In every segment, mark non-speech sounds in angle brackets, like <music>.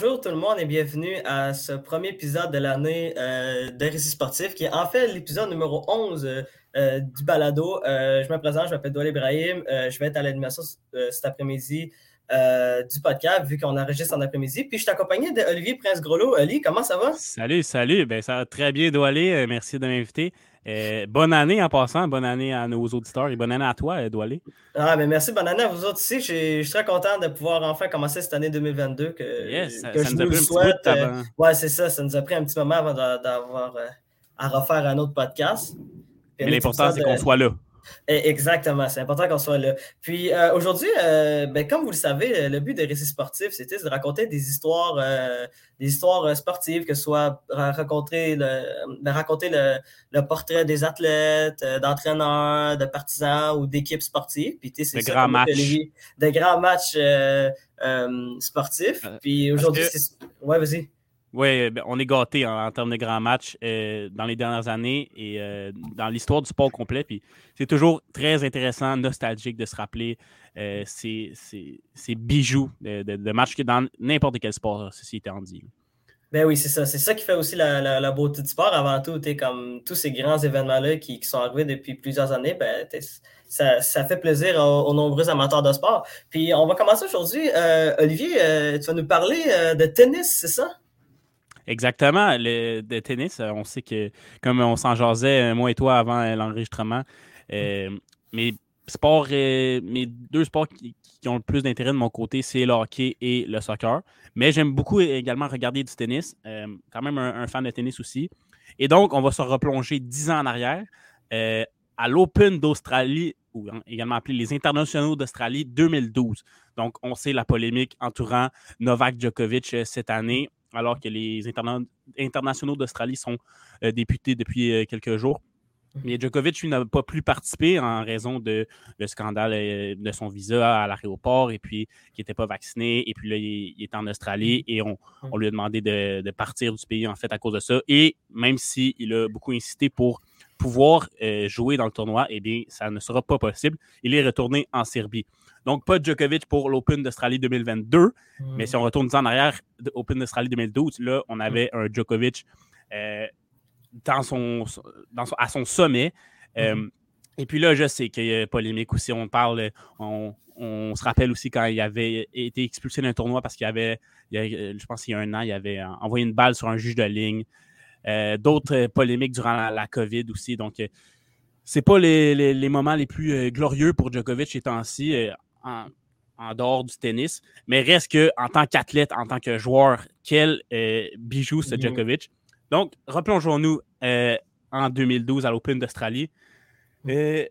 Bonjour tout le monde et bienvenue à ce premier épisode de l'année euh, de Récit sportif qui est en fait l'épisode numéro 11 euh, euh, du balado. je me présente, je m'appelle Doual Ibrahim. je vais être à l'animation cet après-midi du podcast vu qu'on enregistre en après-midi. Puis je suis accompagné d'Olivier Prince-Grelot. Oli, comment ça va? Salut, salut. Ben, ça va très bien, Doualé. merci de m'inviter. Euh, bonne année en passant, bonne année à nos auditeurs et bonne année à toi, euh, Doualé. Ah, ben merci, bonne année à vous autres aussi. Je suis très content de pouvoir enfin commencer cette année 2022 que, je nous souhaite. Euh, ouais, c'est ça, ça nous a pris un petit moment avant d'avoir à refaire un autre podcast. Mais l'important, c'est qu'on soit là. Eh, exactement, c'est important qu'on soit là. Puis euh, aujourd'hui, euh, ben, comme vous le savez, le but de Récits sportifs, c'était de raconter des histoires, euh, des histoires sportives, que ce soit raconter le, raconter le, portrait des athlètes, d'entraîneurs, de partisans ou d'équipes sportives. Puis, de, grands matchs. de grands matchs sportifs. Puis aujourd'hui, c'est... Ouais, vas-y. Oui, ben, on est gâté en, termes de grands matchs euh, dans les dernières années et euh, dans l'histoire du sport complet. Puis c'est toujours très intéressant, nostalgique de se rappeler euh, ces, bijoux de, matchs dans n'importe quel sport, ceci étant dit. Ben oui, c'est ça. C'est ça qui fait aussi la, beauté du sport. Avant tout, comme tous ces grands événements-là qui, sont arrivés depuis plusieurs années, ben, ça, fait plaisir aux, nombreux amateurs de sport. Puis on va commencer aujourd'hui. Olivier, tu vas nous parler de tennis, c'est ça? Exactement. Le tennis, on sait que, comme on s'en jasait, euh, moi et toi, avant euh, l'enregistrement, euh, mes, sports, mes deux sports qui, ont le plus d'intérêt de mon côté, c'est le hockey et le soccer. Mais j'aime beaucoup également regarder du tennis. quand même un, fan de tennis aussi. Et donc, on va se replonger dix ans en arrière à l'Open d'Australie, ou également appelé les Internationaux d'Australie 2012. Donc, on sait la polémique entourant Novak Djokovic cette année alors que les internationaux d'Australie sont euh, députés depuis euh, quelques jours. Mhm. Mais Djokovic, lui, n'a pas pu participer en raison de le scandale euh, de son visa à l'aéroport et puis qu'il n'était pas vacciné. Et puis là, il, est en Australie mhm. et on, lui a demandé de, partir du pays en fait à cause de ça. Et même s'il a beaucoup insisté pour pouvoir jouer dans le tournoi, eh bien, ça ne sera pas possible. Il est retourné en Serbie. Donc, pas Djokovic pour l'Open d'Australie 2022. Mais si on retourne en arrière, Open d'Australie 2012, là, on avait un Djokovic euh, dans son, à son sommet. Euh, mm-hmm. et puis là, je sais qu'il y a polémique aussi. On parle, on, se rappelle aussi quand il avait été expulsé d'un tournoi parce qu'il avait, je pense qu'il y a un an, il avait envoyé une balle sur un juge de ligne. Euh, d'autres polémiques durant la, COVID aussi. Donc, c'est pas les, moments les plus glorieux pour Djokovic ces temps-ci en, dehors du tennis. Mais reste que en tant qu'athlète, en tant que joueur, quel euh, bijou ce. Djokovic. Donc, replongeons-nous euh, en 2012 à l'Open d'Australie. Mhm. Euh,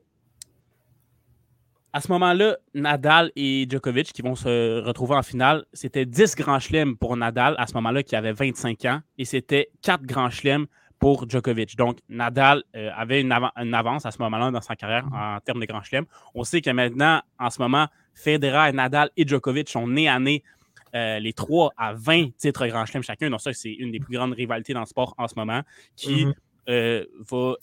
à ce moment-là, Nadal et Djokovic qui vont se retrouver en finale, c'était 10 grands chelems pour Nadal à ce moment-là qui avait 25 ans et c'était 4 grands chelems pour Djokovic. Donc, Nadal euh, avait une, avance à ce moment-là dans sa carrière mhm. en termes de Grand Chelem. On sait que maintenant, en ce moment, Federer, Nadal et Djokovic sont nés à nez euh, les trois à 20 titres Grand Chelem chacun. Donc, ça, c'est une des plus grandes rivalités dans le sport en ce moment qui mhm. euh, va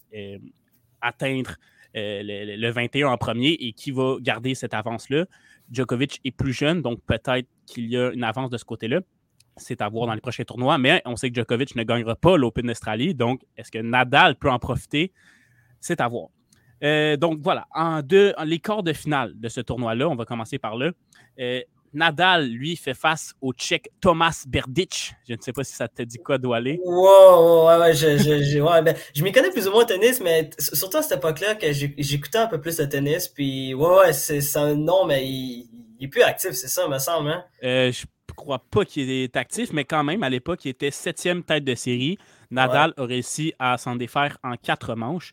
atteindre le, le, 21 en premier et qui va garder cette avance-là. Djokovic est plus jeune, donc peut-être qu'il y a une avance de ce côté-là c'est à voir dans les prochains tournois, mais on sait que Djokovic ne gagnera pas l'Open d'Australie, donc est-ce que Nadal peut en profiter? C'est à voir. Euh, donc voilà, en deux, les quarts de finale de ce tournoi-là, on va commencer par là. Euh, Nadal, lui, fait face au Tchèque Thomas Berdic. Je ne sais pas si ça te dit quoi d'où aller. Wow, ouais, ouais, je, je, ouais, ben, je m'y connais plus ou moins au tennis, mais surtout à cette époque-là que j'écoutais un peu plus de tennis. Puis, ouais, ouais, c'est un nom, mais il, il, est plus actif, c'est ça, me semble. Hein? Euh, je crois pas qu'il est actif, mais quand même, à l'époque, il était septième tête de série. Nadal a réussi à s'en défaire en quatre manches.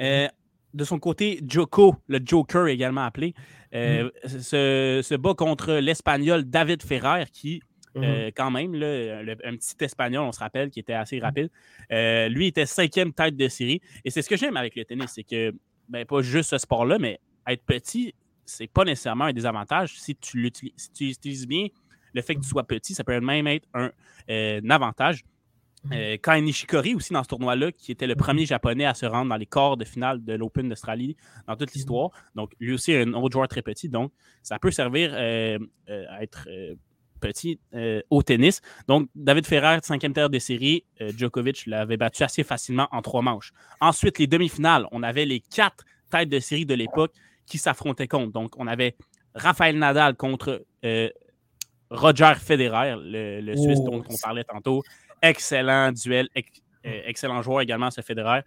Euh, de son côté, Joko, le Joker également appelé, euh, mm. se, bat contre l'Espagnol David Ferrer, qui, euh, mm-hmm. quand même, un petit Espagnol, on se rappelle, qui était assez rapide. lui était cinquième tête de série. Et c'est ce que j'aime avec le tennis, c'est que, ben, pas juste ce sport-là, mais être petit, c'est pas nécessairement un désavantage si tu l'utilises si tu utilises bien le fait que tu sois petit, ça peut même être un, euh, avantage. Mhm. Euh, Kai Nishikori aussi dans ce tournoi-là, qui était le mhm. premier japonais à se rendre dans les quarts de finale de l'Open d'Australie dans toute mhm. l'histoire. Donc, lui aussi, un autre joueur très petit. Donc, ça peut servir euh, à être petit euh, au tennis. Donc, David Ferrer, cinquième terre des séries, euh, Djokovic l'avait battu assez facilement en trois manches. Ensuite, les demi-finales, on avait les quatre têtes de série de l'époque qui s'affrontaient contre. Donc, on avait Rafael Nadal contre euh, Roger Federer, le, Suisse dont on parlait tantôt. Excellent duel, excellent joueur également, ce Federer.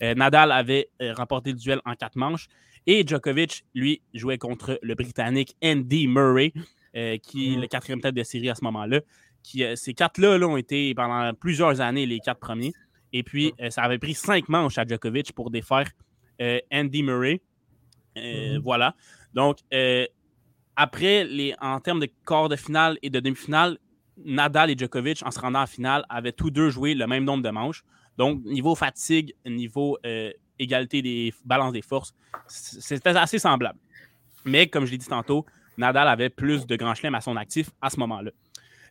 Nadal avait remporté le duel en quatre manches. Et Djokovic, lui, jouait contre le Britannique Andy Murray. Euh, qui est mm. le quatrième tête de série à ce moment-là. Euh, ces quatre-là ont été pendant plusieurs années les quatre premiers. Et puis, mm. euh, ça avait pris cinq manches à Djokovic pour défaire Andy Murray. Voilà. Donc, après, les, en termes de quart de finale et de demi-finale, Nadal et Djokovic, en se rendant en finale, avaient tous deux joué le même nombre de manches. Donc, niveau fatigue, niveau égalité des balances des forces, c'était assez semblable. Mais, comme je l'ai dit tantôt, Nadal avait plus de grands chelems à son actif à ce moment-là.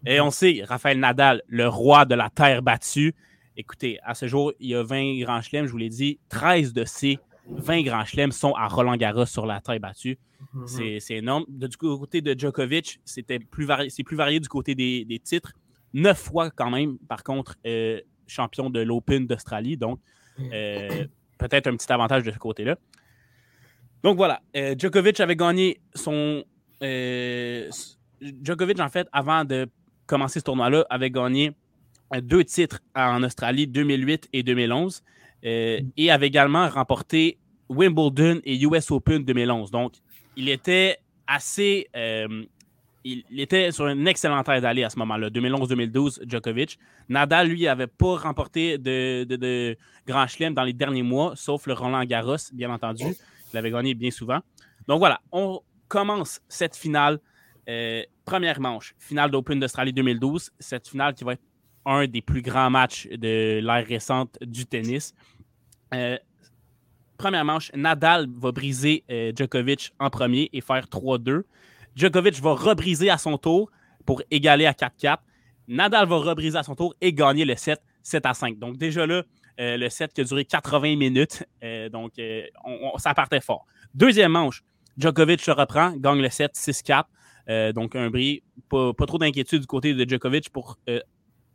Et on sait, Raphaël Nadal, le roi de la terre battue. Écoutez, à ce jour, il y a 20 grands chelems, je vous l'ai dit. 13 de ces 20 grands chelems sont à Roland Garros sur la terre battue. Mhm. C'est énorme. du côté de Djokovic, c'était plus c'est plus varié du côté des, titres. Neuf fois quand même, par contre, euh, champion de l'Open d'Australie. Donc, euh, peut-être un petit avantage de ce côté-là. Donc voilà, euh, Djokovic avait gagné son Djokovic, en fait, avant de commencer ce tournoi-là, avait gagné deux titres en Australie, 2008 et 2011, euh, et avait également remporté Wimbledon et US Open 2011. Donc, il était assez. il était sur une excellente aide d'aller à ce moment-là, 2011-2012, Djokovic. Nadal, lui, n'avait pas remporté de, de, Grand Chelem dans les derniers mois, sauf le Roland Garros, bien entendu. Il avait gagné bien souvent. Donc voilà, on, commence cette finale. Euh, première manche, finale d'Open d'Australie 2012. Cette finale qui va être un des plus grands matchs de l'ère récente du tennis. Euh, première manche, Nadal va briser euh, Djokovic en premier et faire 3-2. Djokovic va rebriser à son tour pour égaler à 4-4. Nadal va rebriser à son tour et gagner le 7, 7 à 5. Donc déjà là, le set qui a duré 80 minutes. donc ça partait fort. Deuxième manche, Djokovic se reprend, gagne le 7, 6-4. Euh, donc, un bris, pas, trop d'inquiétude du côté de Djokovic pour, euh,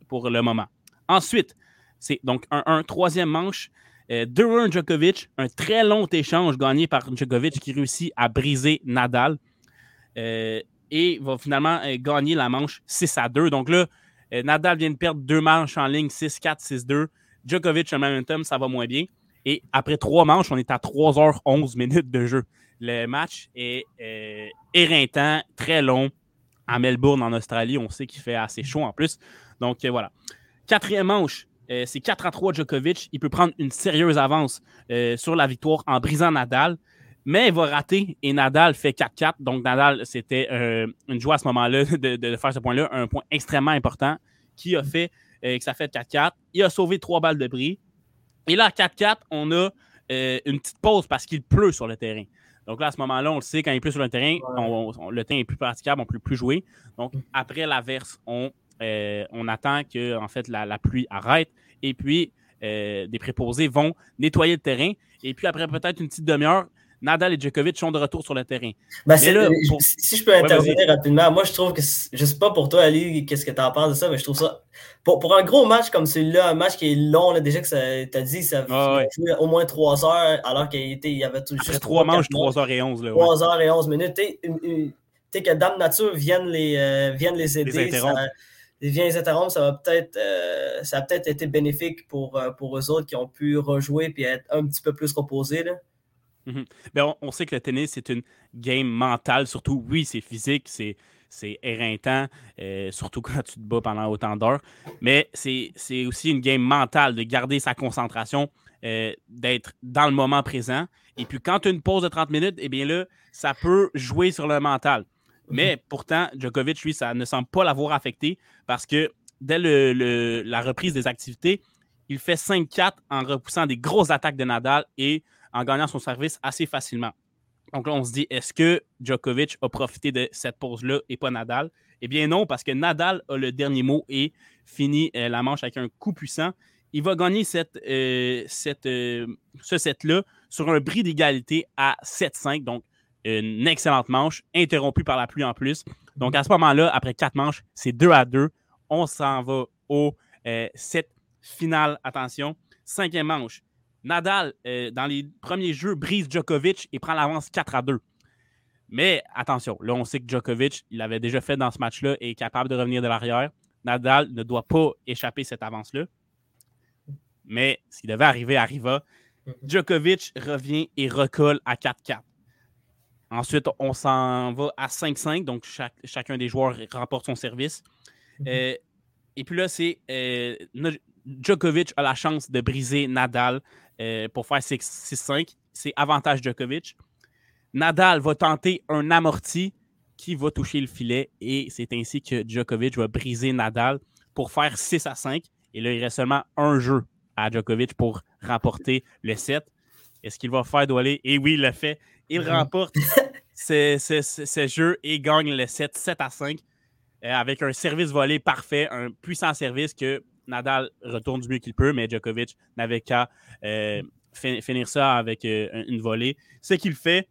pour le moment. Ensuite, c'est donc un, un troisième manche. 2-1 euh, Djokovic, un très long échange gagné par Djokovic qui réussit à briser Nadal et va finalement gagner la manche 6 à 2. Donc là, Nadal vient de perdre deux manches en ligne, 6-4, 6-2. Djokovic, le momentum, ça va moins bien. Et après trois manches, on est à 3h11 minutes de jeu. Le match est euh, éreintant, très long. À Melbourne, en Australie, on sait qu'il fait assez chaud en plus. Donc euh, voilà. Quatrième manche, euh, c'est 4 à 3 Djokovic. Il peut prendre une sérieuse avance sur la victoire en brisant Nadal. Mais il va rater et Nadal fait 4-4. Donc Nadal, c'était une joie à ce moment-là <laughs> de, faire ce point-là, un point extrêmement important qui a fait que ça fait 4-4. Il a sauvé trois balles de bris. Et là, à 4-4, on a une petite pause parce qu'il pleut sur le terrain. Donc là, à ce moment-là, on le sait, quand il plus sur le terrain, le terrain est plus praticable, on ne peut plus jouer. Donc, mm. après l'averse, on, euh, on attend que en fait, la, pluie arrête. Et puis, euh, des préposés vont nettoyer le terrain. Et puis, après peut-être une petite demi-heure, Nadal et Djokovic sont de retour sur le terrain. Ben, si je peux intervenir rapidement, moi je trouve que, je sais pas pour toi Ali, qu'est-ce que tu en penses de ça, mais je trouve ça, pour, pour un gros match comme celui-là, un match qui est long, là, déjà que tu as dit, ça ah, au moins 3 heures, alors qu'il il y avait tout juste. 3 manches, 3 h et 11. 3 h et 11 minutes. Tu sais, que Dame Nature vienne les, euh, les aider. Les les interrompre, ça va peut-être euh, ça a peut-être été bénéfique pour, euh, pour eux autres qui ont pu rejouer et être un petit peu plus reposés. Là. Mhm. Ben, on, sait que le tennis, c'est une game mentale, surtout, oui, c'est physique, c'est, c'est éreintant, euh, surtout <laughs> quand tu te bats pendant autant d'heures, mais c'est, aussi une game mentale de garder sa concentration, d'être dans le moment présent. Et puis quand tu as une pause de 30 minutes, eh bien là, ça peut jouer sur le mental. Mais mhm. pourtant, Djokovic, lui, ça ne semble pas l'avoir affecté parce que dès la reprise des activités, il fait 5-4 en repoussant des grosses attaques de Nadal et en gagnant son service assez facilement. Donc là, on se dit, est-ce que Djokovic a profité de cette pause-là et pas Nadal? Eh bien non, parce que Nadal a le dernier mot et finit euh, la manche avec un coup puissant. Il va gagner cette, euh, cette, euh, ce set-là sur un bris d'égalité à 7-5. Donc, une excellente manche, interrompue par la pluie en plus. Donc à ce moment-là, après quatre manches, c'est 2 à 2. On s'en va au euh, set final. Attention, cinquième manche. Nadal, euh, dans les premiers jeux, brise Djokovic et prend l'avance 4 à 2. Mais attention, là, on sait que Djokovic, il avait déjà fait dans ce match-là et est capable de revenir de l'arrière. Nadal ne doit pas échapper cette avance-là. Mais s'il devait arriver, arriva. Djokovic revient et recolle à 4-4. Ensuite, on s'en va à 5-5, donc chacun des joueurs remporte son service. Euh, et puis là, c'est euh, Djokovic a la chance de briser Nadal euh, pour faire 6-5. C'est avantage Djokovic. Nadal va tenter un amorti qui va toucher le filet et c'est ainsi que Djokovic va briser Nadal pour faire 6 à 5. Et là, il reste seulement un jeu à Djokovic pour remporter le set. Est-ce qu'il va faire Doualé? Et oui, il le fait. Il remporte ce, jeu et gagne le set 7 à 5 euh, avec un service volé parfait, un puissant service que Nadal retourne du mieux qu'il peut, mais Djokovic n'avait qu'à euh, finir ça avec euh, une volée. Ce qu'il fait.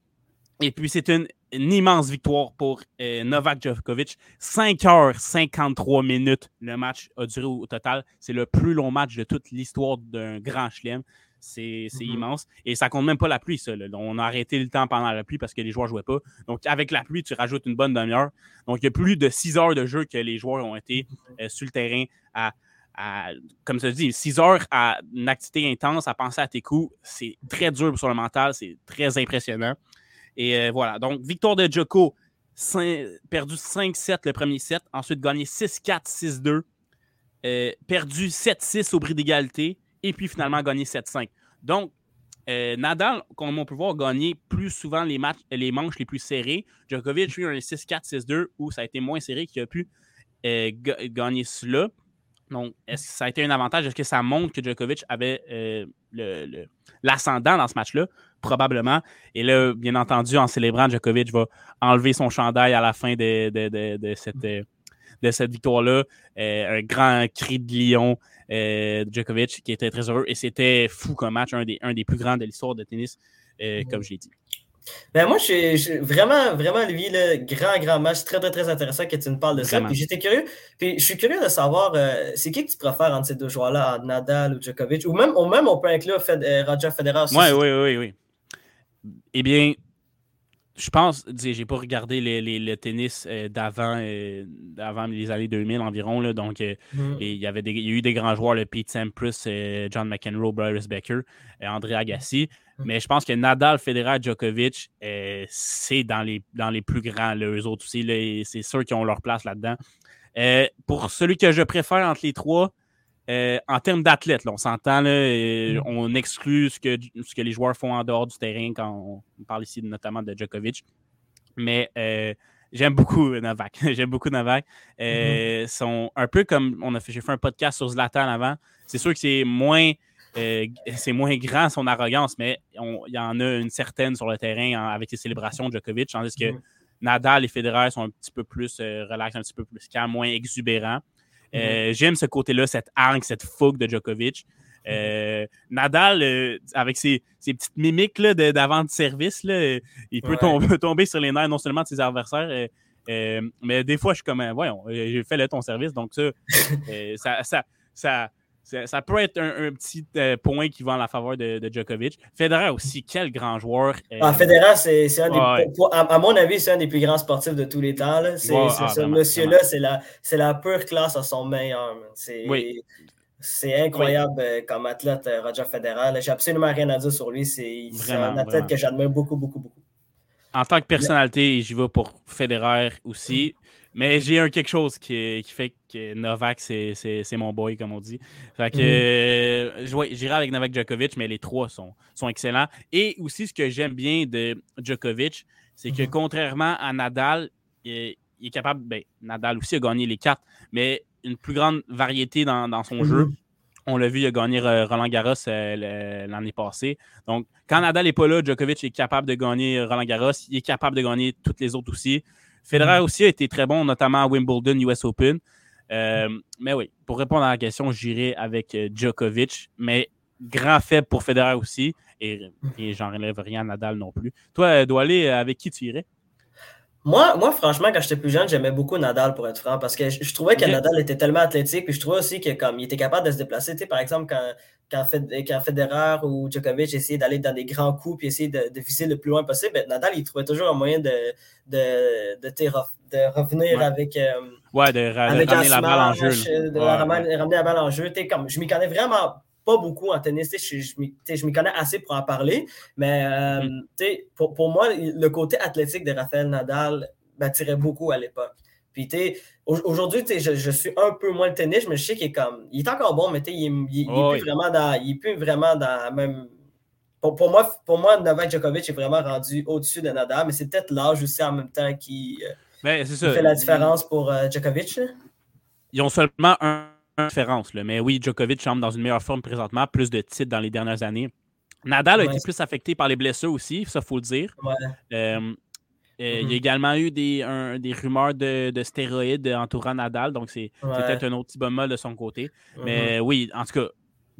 Et puis, c'est une, immense victoire pour Novak Djokovic. 5 heures 53 minutes, le match a duré au total. C'est le plus long match de toute l'histoire d'un grand chelem. C'est mm-hmm. immense. Et ça compte même pas la pluie, ça. On a arrêté le temps pendant la pluie parce que les joueurs ne jouaient pas. Donc, avec la pluie, tu rajoutes une bonne demi-heure. Donc, il y a plus de six heures de jeu que les joueurs ont été euh, sur le terrain à, comme ça dit, six heures à une activité intense, à penser à tes coups. C'est très dur sur le mental. C'est très impressionnant. Et euh, voilà. Donc, victoire de Joko, perdu 5-7 le premier set. Ensuite, gagné 6-4, 6-2. Euh, perdu 7-6 au bris d'égalité et puis finalement gagner 7-5. Donc, euh, Nadal, comme on peut voir, a gagné plus souvent les, matchs, les manches les plus serrées. Djokovic, lui, un 6-4, 6-2 où ça a été moins serré qu'il a pu euh, gagner cela. Donc, est-ce que ça a été un avantage? Est-ce que ça montre que Djokovic avait euh, l'ascendant dans ce match-là? Probablement. Et là, bien entendu, en célébrant, Djokovic va enlever son chandail à la fin de, de cette, de cette victoire-là. un grand cri de lion euh, Djokovic, qui était très heureux. Et c'était fou comme match, un des, un des plus grands de l'histoire de tennis, euh, comme je l'ai dit. Ben moi, je suis vraiment, vraiment, lui, le grand, grand match, très, très, très intéressant que tu nous parles de ça. Puis j'étais curieux. Puis je suis curieux de savoir, euh, c'est qui que tu préfères entre ces deux joueurs-là, Nadal ou Djokovic, ou même, ou même on peut inclure Fed, Roger Federer. Oui, oui, oui, oui. Eh bien, je pense, j'ai pas regardé le tennis euh, d'avant euh, d'avant les années 2000 environ. Là, donc, euh, mm. il, y avait y a eu des grands joueurs, le Pete Sampras, John McEnroe, Bryce Becker, André Agassi. Mm. Mais je pense que Nadal, Federer, Djokovic, c'est dans les, dans les plus grands. eux autres aussi, c'est ceux qui ont leur place là-dedans. pour celui que je préfère entre les trois, en termes d'athlètes, on s'entend, mm. on exclut ce que, ce que les joueurs font en dehors du terrain quand on, parle ici notamment de Djokovic. Mais euh, j'aime beaucoup <laughs> Novak. <laughs> j'aime beaucoup Novak. Euh, mm-hmm. sont un peu comme on a fait, j'ai fait un podcast sur Zlatan avant. C'est sûr que c'est moins, euh, c'est moins grand son arrogance, mais il y en a une certaine sur le terrain avec les célébrations de Djokovic, tandis que mm-hmm. Nadal et Federer sont un petit peu plus relax, un petit peu plus calme, moins exubérants. Euh, j'aime ce côté-là, cette hargne, cette fougue de Djokovic. Euh, Nadal, euh, avec ses, petites mimiques d'avant de, service, là, il peut <laughs> tomber, sur les nerfs non seulement de ses adversaires, mais des fois, je suis comme, voyons, j'ai fait le ton service, donc ça, <laughs> ça, ça ça, peut être un, petit euh, point qui va en la faveur de, Djokovic. Federer aussi, quel grand joueur. Euh, ah, Federer, c'est un des, à, mon avis, c'est un des plus grands sportifs de tous les temps. C'est ah, ce monsieur-là, c'est la, la pure classe à son meilleur. C'est incroyable euh, comme athlète, Roger Federer. J'ai absolument rien à dire sur lui. C'est un athlète que j'admire beaucoup, beaucoup, beaucoup. En tant que personnalité, j'y vais pour Federer aussi. Mais j'ai un quelque chose qui, fait que Novak, c'est mon boy, comme on dit. Fait que euh, j'irai avec Novak Djokovic, mais les trois sont, sont excellents. Et aussi, ce que j'aime bien de Djokovic, c'est que mhm. contrairement à Nadal, il, est capable. Ben, Nadal aussi a gagné les quatre, mais une plus grande variété dans, son jeu. Mhm. On l'a vu, il a gagné Roland Garros euh, l'année passée. Donc, quand Nadal n'est pas là, Djokovic est capable de gagner Roland Garros. Il est capable de gagner toutes les autres aussi. Federer mm. aussi a été très bon, notamment à Wimbledon, US Open. Euh, mais oui, pour répondre à la question, j'irai avec euh, Djokovic, mais grand faible pour Federer aussi. et, et j'en relève rien à Nadal non plus. Toi, aller avec qui tu irais? Moi, moi, franchement, quand j'étais plus jeune, j'aimais beaucoup Nadal, pour être franc, parce que je, trouvais que Nadal était tellement athlétique, puis je trouvais aussi qu'il était capable de se déplacer. Tu sais, par exemple, quand, quand, quand Federer ou Djokovic essayaient d'aller dans des grands coups, puis essayer de, viser le plus loin possible, ben, Nadal, il trouvait toujours un moyen de, de, de, revenir avec. Euh, ouais, de, ramener la balle en jeu. De ramener, la balle en jeu. Comme, je m'y connais vraiment pas beaucoup en tennis. Je, je, m'y connais assez pour en parler. Mais euh, mm. pour, pour, moi, le côté athlétique de Rafael Nadal m'attirait beaucoup à l'époque. Puis, aujourd'hui, je, je suis un peu moins le tennis, mais je sais qu'il est comme. Il est encore bon, mais il, il, il, est plus vraiment dans. Il est plus vraiment dans la même. Pour, pour, moi, pour moi, Novak Djokovic est vraiment rendu au-dessus de Nadal, mais c'est peut-être l'âge aussi en même temps qui, euh, ben, fait la différence pour euh, Djokovic. Ils ont seulement un différence. Là. Mais oui, Djokovic semble dans une meilleure forme présentement, plus de titres dans les dernières années. Nadal a été plus affecté par les blessures aussi, ça faut le dire. Euh, euh, il y a mm-hmm. également eu des, des rumeurs de, stéroïdes entourant Nadal, donc c'est peut-être un autre petit bon de son côté. Mais mm-hmm. oui, en tout cas,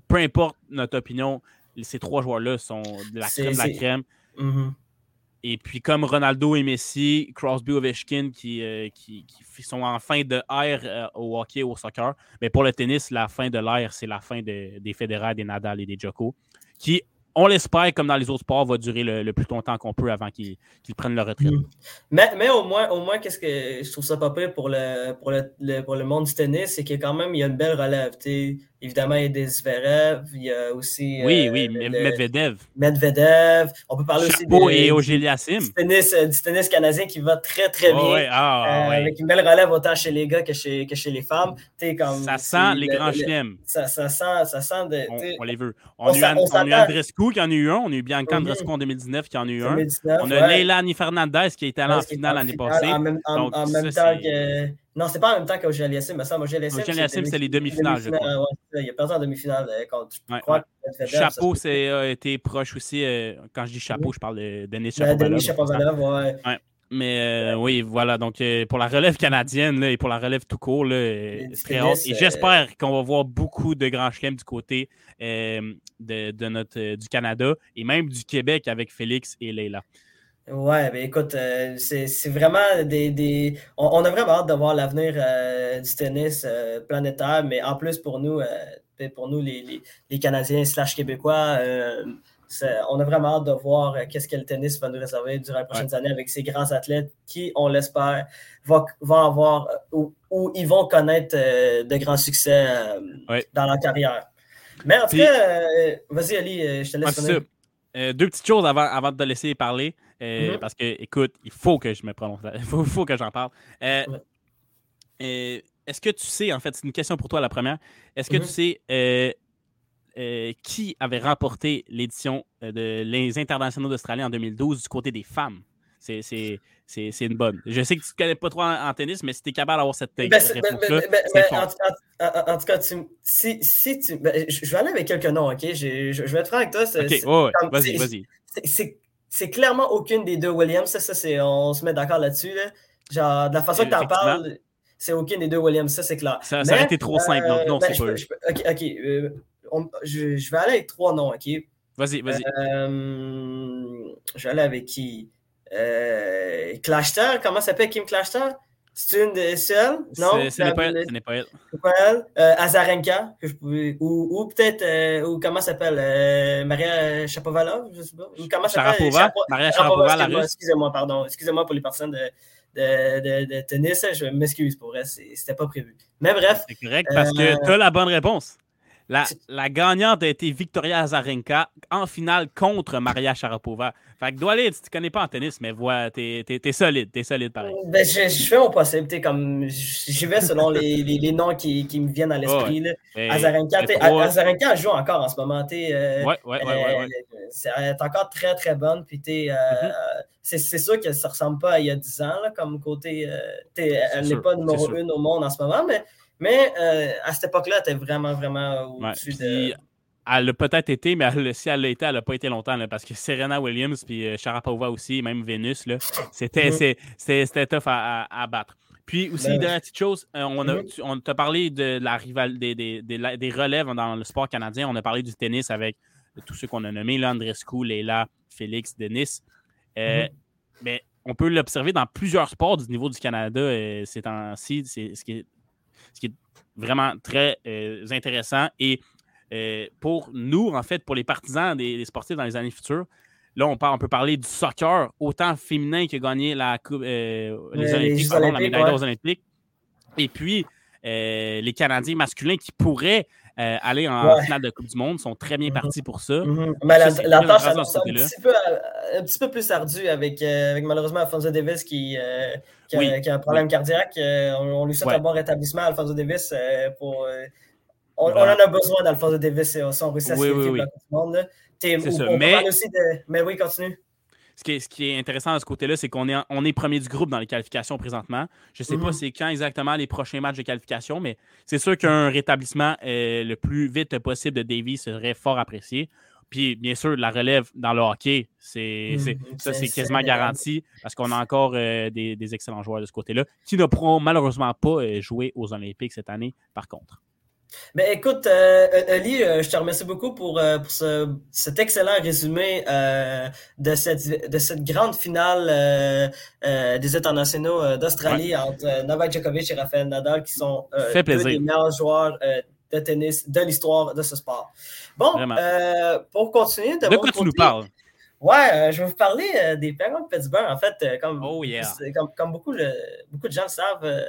peu importe notre opinion, ces trois joueurs-là sont de la crème de la crème. Mm-hmm. Et puis, comme Ronaldo et Messi, Crosby, Ovechkin qui, euh, qui, sont en fin de ère euh, au hockey, au soccer, mais pour le tennis, la fin de l'ère, c'est la fin des Federer, des Nadal et des Djoko, qui on l'espère, comme dans les autres sports, va durer le, plus longtemps qu'on peut avant qu'ils prennent leur retraite. Mm. Mais, mais, au moins, au moins qu'est-ce que je trouve ça pas pire pour le, pour le, pour le monde du tennis, c'est a quand même il y a une belle relève. Évidemment, il y a des Zverev, il y a aussi. Oui, euh, oui, Medvedev. Medvedev. On peut parler aussi de, et Ogiliassim. Du tennis, euh, du tennis canadien qui va très, très bien. Ah, euh, avec une belle relève autant chez les gars que chez, que chez les femmes. Comme, ça sent les grands chelems. Ça, ça, sent, ça sent de, on, les veut. On, a eu Andrescu qui en a eu un. On a eu Bianca. Andrescu en 2019 qui en a eu un. on a Leilani Fernandez qui a été allé en finale l'année passée. En même, temps que. Non, c'est pas en même temps qu'au Aliassim, mais ça, au Aliassim. c'est les demi-finales, je crois. il a perdu en demi-finale euh. Chapeau, c'est a été proche aussi. Euh, quand je dis chapeau, je parle de Denis Chapeau. Denis Chapeau-Valov, ouais. Mais euh, oui, voilà. Donc, pour la relève canadienne et pour la relève tout court, c'est très haut. Et j'espère qu'on va voir beaucoup de grands chelems du côté de, notre, du Canada et même du Québec avec Félix et Leila. Ouais, ben écoute, euh, c'est vraiment des. On, a vraiment hâte de voir l'avenir euh, du tennis euh, planétaire, mais en plus pour nous, ben, pour nous, les, Canadiens slash Québécois, on a vraiment hâte de voir qu'est-ce que le tennis va nous réserver durant les prochaines années avec ces grands athlètes qui, on l'espère, vont, avoir ou, ils vont connaître de grands succès dans leur carrière. Mais en tout cas, vas-y Ali, je te laisse. deux petites choses avant, avant de te laisser parler. Euh, mm-hmm. Parce que, écoute, il faut que je me prononce. <laughs> Il faut, que j'en parle. Euh, euh, est-ce que tu sais, en fait, c'est une question pour toi la première. Est-ce que tu mm-hmm. sais qui avait remporté l'édition de les internationaux d'Australie en 2012 du côté des femmes? C'est une bonne. Je sais que tu ne connais pas trop en, tennis, mais si tu es capable d'avoir cette ben, ben, réponse-là, en, en, tout cas, si, si tu, ben, je vais aller avec quelques noms, OK? Je, je vais être franc avec toi. OK, vas-y, vas-y. C'est c'est clairement aucune des deux Williams. Ça, ça c'est, on se met d'accord là-dessus. Genre, de la façon que tu en parles, c'est aucune des deux Williams. Ça, c'est clair. Ça, a été trop simple. Donc, non, ben, c'est pas. ok, ok. Euh, je, vais aller avec trois noms, ok? Vas-y, vas-y. Euh, je vais aller avec qui? Euh, Clashter, comment s'appelle Kim Clashter? C'est une de celles? Non? Ce n'est pas elle. Ce n'est pas elle. pas elle. Euh, Azarenka, que je pouvais, ou, ou peut-être, euh, ou comment s'appelle? Euh, Maria Chapovalov, je sais pas. Ou comment s'appelle? Maria Sharapova, la russe. Excusez-moi, pardon. Excusez-moi pour les personnes de, de, de, de tennis. Je m'excuse pour elle. C'était pas prévu. Mais bref. C'est correct parce que tu as la bonne réponse. La, la, gagnante a été Victoria Azarenka en finale contre Maria Sharapova. Fait que Doualid, tu ne connais pas en tennis, mais vois, t'es es, solide, t'es solide pareil. Ben, je, je, fais mon possible, comme j'y vais selon les, <laughs> les, les, noms qui, qui, me viennent à l'esprit. Azarenka, Azarenka joue encore en ce moment. Euh, ouais, ouais, ouais, Elle est encore très, très bonne. Puis euh, mm-hmm. c'est sûr que ça ressemble pas à il y a 10 ans, là, comme côté. Euh, elle n'est pas numéro 1 au monde en ce moment, mais mais euh, à cette époque-là, elle était vraiment, vraiment au-dessus de. Elle a peut-être été, mais si elle l'a été, elle n'a pas été longtemps, parce que Serena Williams, puis euh, Sharapova aussi, même Vénus, c'était mm-hmm. tough à, à, battre. Puis aussi, ben, dernière petite chose, euh, on, a, mm-hmm. on t'a parlé de la rival, des, des, des, relèves dans le sport canadien. On a parlé du tennis avec tous ceux qu'on a nommés, là, Andrescu, Leila, Félix, Denis. Euh, mm-hmm. Mais on peut l'observer dans plusieurs sports du niveau du Canada euh, ces temps-ci. C'est ce qui, est, ce qui est vraiment très euh, intéressant. Et pour nous, en fait, pour les partisans des, sportifs dans les années futures, là, on, on peut parler du soccer, autant féminin qui a gagné la coupe, les, Olympiques, la médaille aux Olympiques. Et puis, les Canadiens masculins qui pourraient euh, aller en finale de Coupe du Monde, sont très bien mhm. partis pour ça. Mhm. Mais la, la tâche est un, petit peu, plus ardue avec, euh, avec malheureusement Alfonso Davis qui, euh, qui, a, un problème cardiaque. On, lui souhaite un bon rétablissement, Alfonso Davis. pour, on, en a besoin d'Alfonso Davis si on réussit à se oui, la Coupe du Monde. Mais... mais oui, continue ce qui, est, intéressant de ce côté-là, c'est qu'on est, on est premier du groupe dans les qualifications présentement. Je ne sais pas mhm. c'est quand exactement les prochains matchs de qualification, mais c'est sûr qu'un rétablissement euh, le plus vite possible de Davy serait fort apprécié. Puis, bien sûr, la relève dans le hockey, c'est, mhm. ça, c'est quasiment garanti parce qu'on a encore euh, des, excellents joueurs de ce côté-là qui ne pourront malheureusement pas euh, jouer aux Olympiques cette année, par contre. Ben, écoute, euh, Ali, euh, je te remercie beaucoup pour, euh, pour ce, cet excellent résumé de, cette, de cette grande finale des internationaux d'Australie entre Novak Djokovic et Rafael Nadal, qui sont deux des meilleurs joueurs de tennis de l'histoire de ce sport. Bon, pour continuer de, de quoi tu nous parles? Ouais, je vais vous parler des Penguins de Pittsburgh. En fait, comme, oh, comme, comme, beaucoup, le, beaucoup de gens le savent,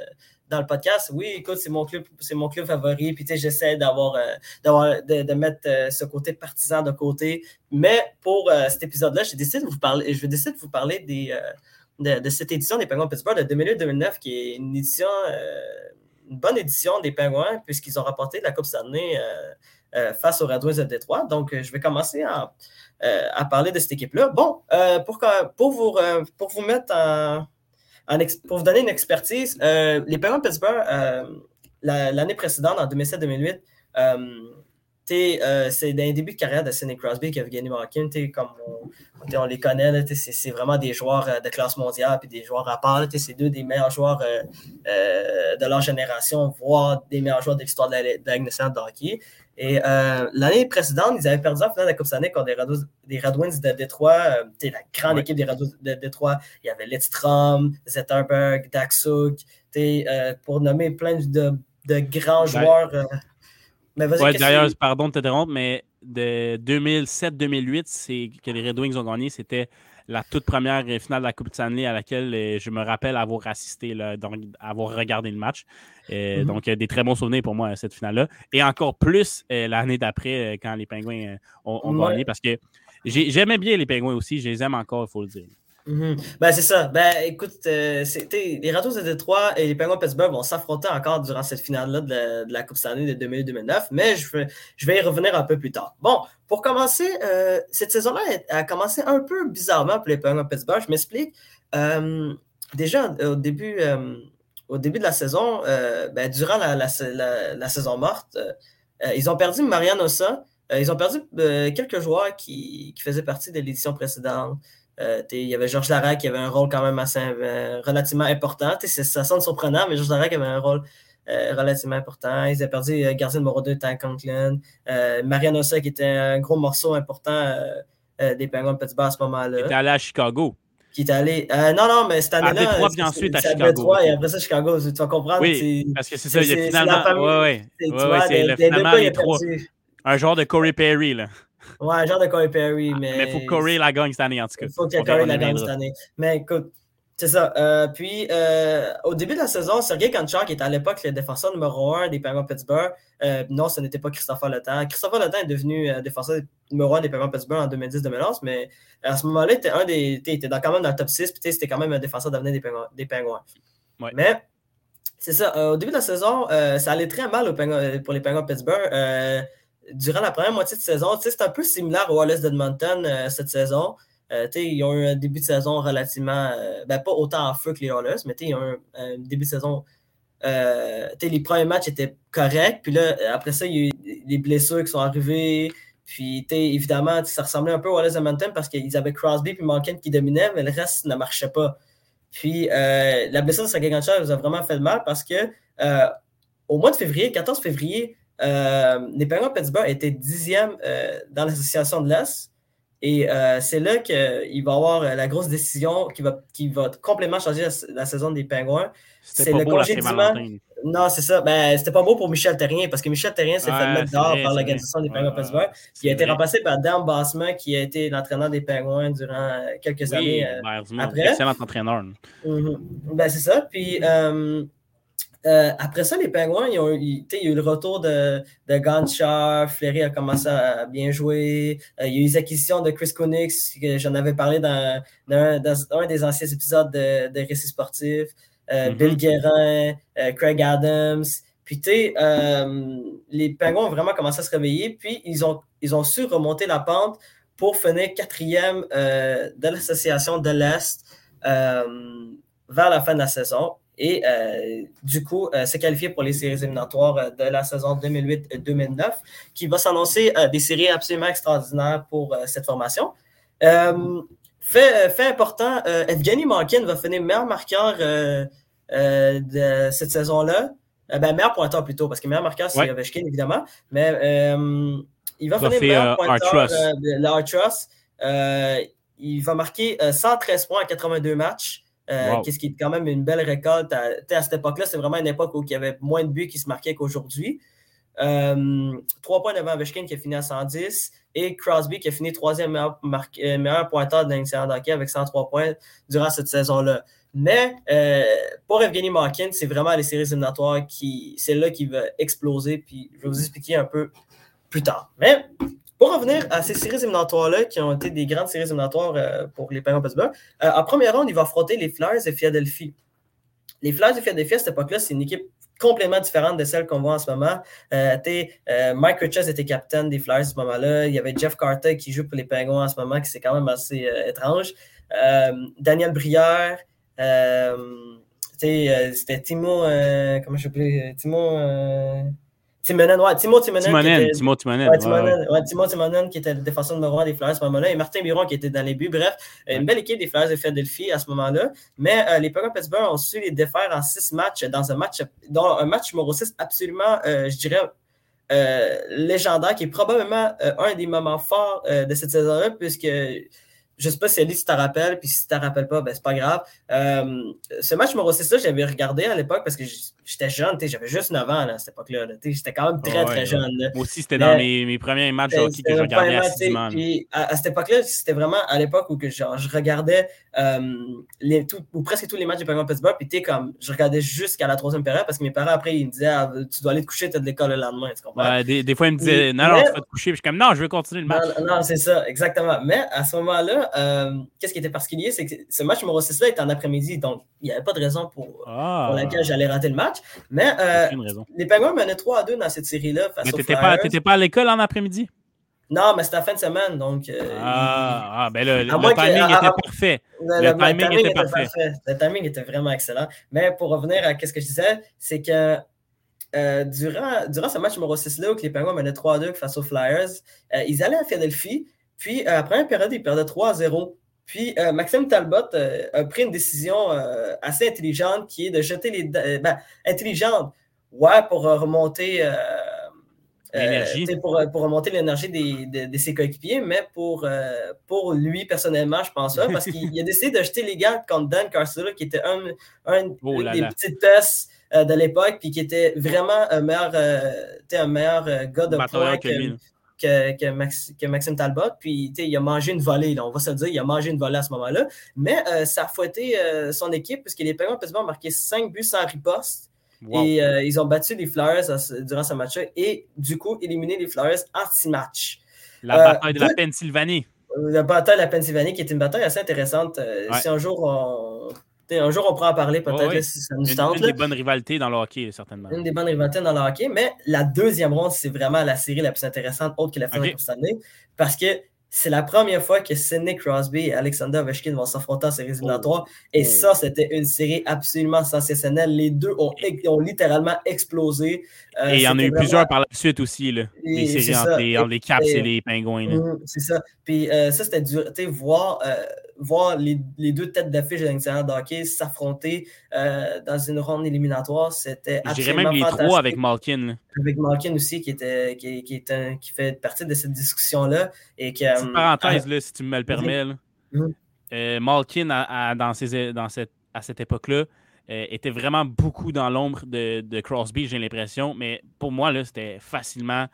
dans le podcast, oui, écoute, c'est mon club, c'est mon club favori. Puis tu sais, j'essaie d'avoir, euh, d'avoir de, mettre euh, ce côté partisan de côté. Mais pour euh, cet épisode-là, j'ai décidé de vous parler, je vais décider de vous parler des, de, cette édition des Penguins de Pittsburgh de 2008-2009, qui est une édition, une bonne édition des Penguins, puisqu'ils ont remporté la Coupe Stanley face aux Red Wings de Détroit. Donc, je vais commencer à, à parler de cette équipe-là. Bon, pour, pour, vous, pour vous mettre en pour vous donner une expertise, euh, les Penguins de Pittsburgh, euh, l'année précédente, en 2007-2008, euh, c'est d'un début de carrière de Sidney Crosby qui Evgeny Malkin, comme on, on, les connaît, c'est vraiment des joueurs de classe mondiale puis des joueurs à part. C'est deux des meilleurs joueurs de leur génération, voire des meilleurs joueurs de l'histoire de la, de hockey. Et euh, l'année précédente, ils avaient perdu en finale de la Coupe Stanley contre des, Red Wings de Détroit. Euh, la grande équipe des Red Wings de Détroit. Il y avait Lidstrom, Zetterberg, Daxuk, euh, pour nommer plein de, de grands joueurs. Mais ouais, d'ailleurs, pardon de t'interrompre, mais de 2007-2008, c'est que les Red Wings ont gagné, c'était la toute première finale de la Coupe Stanley à laquelle euh, je me rappelle avoir assisté, donc avoir regardé le match. Euh, mhm. Donc, des très bons souvenirs pour moi, cette finale-là. Et encore plus euh, l'année d'après, quand les Pingouins ont, gagné, parce que j'aimais bien les Pingouins aussi, je les aime encore, il faut le dire. Mhm. Ben, c'est ça. Ben, écoute, euh, les Ratos de Détroit et les Penguins de Pittsburgh vont s'affronter encore durant cette finale-là de, la Coupe Stanley de 2008-2009, mais je vais, je vais y revenir un peu plus tard. Bon, pour commencer, euh, cette saison-là a, commencé un peu bizarrement pour les Penguins de Pittsburgh. Je m'explique. Euh, déjà, au début, au début de la saison, ben, durant la, la, saison morte, ils ont perdu Marianne Ossa. ils ont perdu quelques joueurs qui, qui faisaient partie de l'édition précédente. Euh, il y avait Georges Larac qui avait un rôle quand même assez euh, relativement important. Ça sonne surprenant, mais Georges Larac avait un rôle euh, relativement important. Ils avaient perdu gardien numéro 2, Tank Conklin. Marianne Ossa, qui était un gros morceau important des Penguins de Pittsburgh à ce moment-là. Qui était allé à Chicago. Qui est allé. non, non, mais cette année-là. À Détroit, puis ensuite à Chicago. et après ça, Chicago. Tu vas comprendre. Oui, parce que c'est ça. Il y a finalement. Oui, oui. C'est le finalement les trois. Un genre de Corey Perry, là. Ouais, genre de Corey Perry. Mais il faut que Corey la gagne cette année, en tout cas. Il faut que Corey la gagne cette année. Mais écoute, c'est ça. Euh, puis, euh, au début de la saison, Sergei Konchak était à l'époque le défenseur numéro 1 des Penguins Pittsburgh. Euh, non, ce n'était pas Christopher Letang. Christopher Letang est devenu défenseur numéro 1 des Penguins Pittsburgh en 2010-2011, mais à ce moment-là, il était, un des, était dans, quand même dans le top 6, puis c'était quand même un défenseur d'avenir des, des Penguins. Mais, c'est ça. au début de la saison, ça allait très mal pour les Penguins Pittsburgh durant la première moitié de saison, c'est un peu similaire au Wallace d'Edmonton euh, cette saison. Euh, ils ont eu un début de saison relativement, euh, ben, pas autant en feu que les Oilers, mais ils ont eu un, début de saison. les premiers matchs étaient corrects, puis là, après ça, il y a eu les blessures qui sont arrivées. Puis, évidemment, ça ressemblait un peu au Wallace Edmonton parce qu'ils avaient Crosby et Malkin qui dominaient, mais le reste ne marchait pas. Puis, la blessure de Sergei Gonchar nous a vraiment fait mal parce que au mois de février, 14 février, les Penguins de Pittsburgh étaient dixièmes dans l'association de l'Est. Et c'est là qu'il va y avoir la grosse décision qui va, qui va complètement changer la, saison des Penguins. C'est le congédiement. Non, c'est ça. Ben, c'était pas beau pour Michel Terrien parce que Michel Terrien s'est fait mettre dehors par l'organisation des Penguins de Pittsburgh. qui a été remplacé par Dan Bassman, qui a été l'entraîneur des Penguins durant quelques années. Euh, après. Excellent entraîneur. Mm-hmm. Ben, c'est ça. Puis. Euh, euh, après ça, les Penguins, ils ont, il y a eu le retour de, de Ganshaw, Fleury a commencé à bien jouer. il y a eu les acquisitions de Chris Kunix, que j'en avais parlé dans, dans, un des anciens épisodes de, de Récits sportifs. Euh, mm-hmm. Bill Guérin, euh, Craig Adams. Puis, tu sais, euh, les Penguins ont vraiment commencé à se réveiller, puis ils ont, ils ont su remonter la pente pour finir quatrième de l'association de l'Est vers la fin de la saison et du coup se qualifier pour les séries éliminatoires de la saison 2008-2009 qui va s'annoncer des séries absolument extraordinaires pour cette formation. Fait, fait, important, Evgeny Malkin va finir meilleur marqueur euh, de cette saison-là. Euh, ben, meilleur pointeur plutôt, parce que meilleur marqueur, c'est Ovechkin, évidemment. Mais euh, il va, finir meilleur pointeur de l'Artrust. il va marquer 113 points en 82 matchs. Qu'est-ce qui est quand même une belle récolte. À, à cette époque-là, c'est vraiment une époque où il y avait moins de buts qui se marquaient qu'aujourd'hui. Trois points devant Ovechkin qui a fini à 110 et Crosby qui a fini troisième meilleur, meilleur pointeur de l'initiative d'hockey avec 103 points durant cette saison-là. Mais euh, pour Evgeny Malkin, c'est vraiment les séries éliminatoires qui. C'est là qu'il va exploser. Puis je vais vous expliquer un peu plus tard. Mais pour revenir à ces séries éliminatoires-là, qui ont été des grandes séries éliminatoires euh, pour les Penguins Pittsburgh, euh, en première ronde, il va affronter les Flyers de Philadelphie. Les Flyers de Philadelphie, à cette époque-là, c'est une équipe complètement différente de celle qu'on voit en ce moment. Mike Richards était capitaine des Flyers à ce moment-là. Il y avait Jeff Carter qui joue pour les Penguins en ce moment, qui c'est quand même assez étrange. Daniel Brière, euh, euh, c'était Timo, euh, comment je Timo. Timonen, ouais, Timo Timonen. Timonen, Timo Timonen. Ouais, Timonen, ouais, Timo Timonen qui était le défenseur numéro 1 des Flyers à ce moment-là, et Martin Biron qui était dans les buts. Bref, une belle équipe des Flyers de Philadelphie à ce moment-là. Mais les Penguins Pittsburgh ont su les défaire en six matchs dans un match, dans un match numéro 6 absolument, je dirais, légendaire, qui est probablement un des moments forts de cette saison-là, puisque je sais pas si Ali, tu te rappelles, puis si tu te rappelles pas, ben c'est pas grave. Euh, ce match numéro 6 là, j'avais regardé à l'époque parce que j'étais jeune, j'avais juste 9 ans à cette époque-là. J'étais quand même très, très jeune. Moi aussi, c'était dans mes, mes, premiers matchs hockey que je regardais assidûment. Puis à, cette époque-là, c'était vraiment à l'époque où que, genre, je regardais euh, les, tout, ou presque tous les matchs du Penguin Pittsburgh, puis comme, je regardais jusqu'à la troisième période parce que mes parents, après, ils me disaient ah, Tu dois aller te coucher, tu as de l'école le lendemain. Tu comprends? des, des, fois, ils me disaient Non, non, tu vas te coucher. Puis je suis comme Non, je veux continuer le match. Non, non c'est ça, exactement. Mais à ce moment-là, euh, qu'est-ce qui était particulier, c'est que ce match numéro 6-là était en après-midi, donc il n'y avait pas de raison pour, ah. pour laquelle j'allais rater le match. Mais euh, les Penguins menaient 3 à 2 dans cette série-là. Mais tu n'étais pas, pas, à l'école en après-midi? Non, mais c'était la fin de semaine, donc. Euh, ah, ah, ben le, le, timing était parfait. Le, timing, était, parfait. Le timing était vraiment excellent. Mais pour revenir à ce que je disais, c'est que euh, durant, durant ce match numéro 6-là, où les Penguins menaient 3-2 face aux Flyers, ils allaient à Philadelphie, puis après une période, ils perdaient 3-0. Puis euh, Maxime Talbot euh, a pris une décision euh, assez intelligente qui est de jeter les. Ben, intelligente, ouais, pour remonter. Pour, pour, remonter l'énergie de, ses coéquipiers, mais pour, pour lui personnellement, je pense ça, parce qu'il a décidé de jeter les gars contre Dan Carcelo, qui était un, un oh des petites tasses de l'époque, puis qui était vraiment un meilleur, un meilleur gars de points que, que, Maxime Talbot. Puis, il a mangé une volée, là, on va se dire, il a mangé une volée à ce moment-là. Mais euh, ça a fouetté euh, son équipe, puisque les Penguins ont marqué 5 buts sans riposte. Et euh, ils ont battu les Flyers durant ce match-là et du coup éliminé les Flyers anti-match. La bataille de la Pennsylvanie. La bataille de la Pennsylvanie, qui est une bataille assez intéressante. Si un jour on, un jour, on pourra en parler peut-être si ça nous tente. Une, des bonnes rivalités dans le hockey, certainement. Une des bonnes rivalités dans le hockey, mais la deuxième ronde, c'est vraiment la série la plus intéressante, autre que la finale okay. cette année, parce que c'est la première fois que Sidney Crosby et Alexander Ovechkin vont s'affronter en séries éliminatoires. Et oh. ça, c'était une série absolument sensationnelle. Les deux ont, ont littéralement explosé. Euh, et il y en a eu plusieurs par la suite aussi, là. les séries entre les, Caps et, les Pingouins. Mm, c'est ça. Puis euh, ça, c'était dur. Voir, euh, voir les, deux têtes d'affiche de l'intérieur de hockey s'affronter dans une ronde éliminatoire, c'était Je dirais même les trois avec Malkin. Avec Malkin aussi, qui, était, qui, qui, qui fait partie de cette discussion-là. Et Petite parenthèse, là, si tu me le permets. Mm-hmm. Malkin, dans, ces, dans cette, à cette époque-là, euh, était vraiment beaucoup dans l'ombre de, Crosby, j'ai l'impression. Mais pour moi, c'était facilement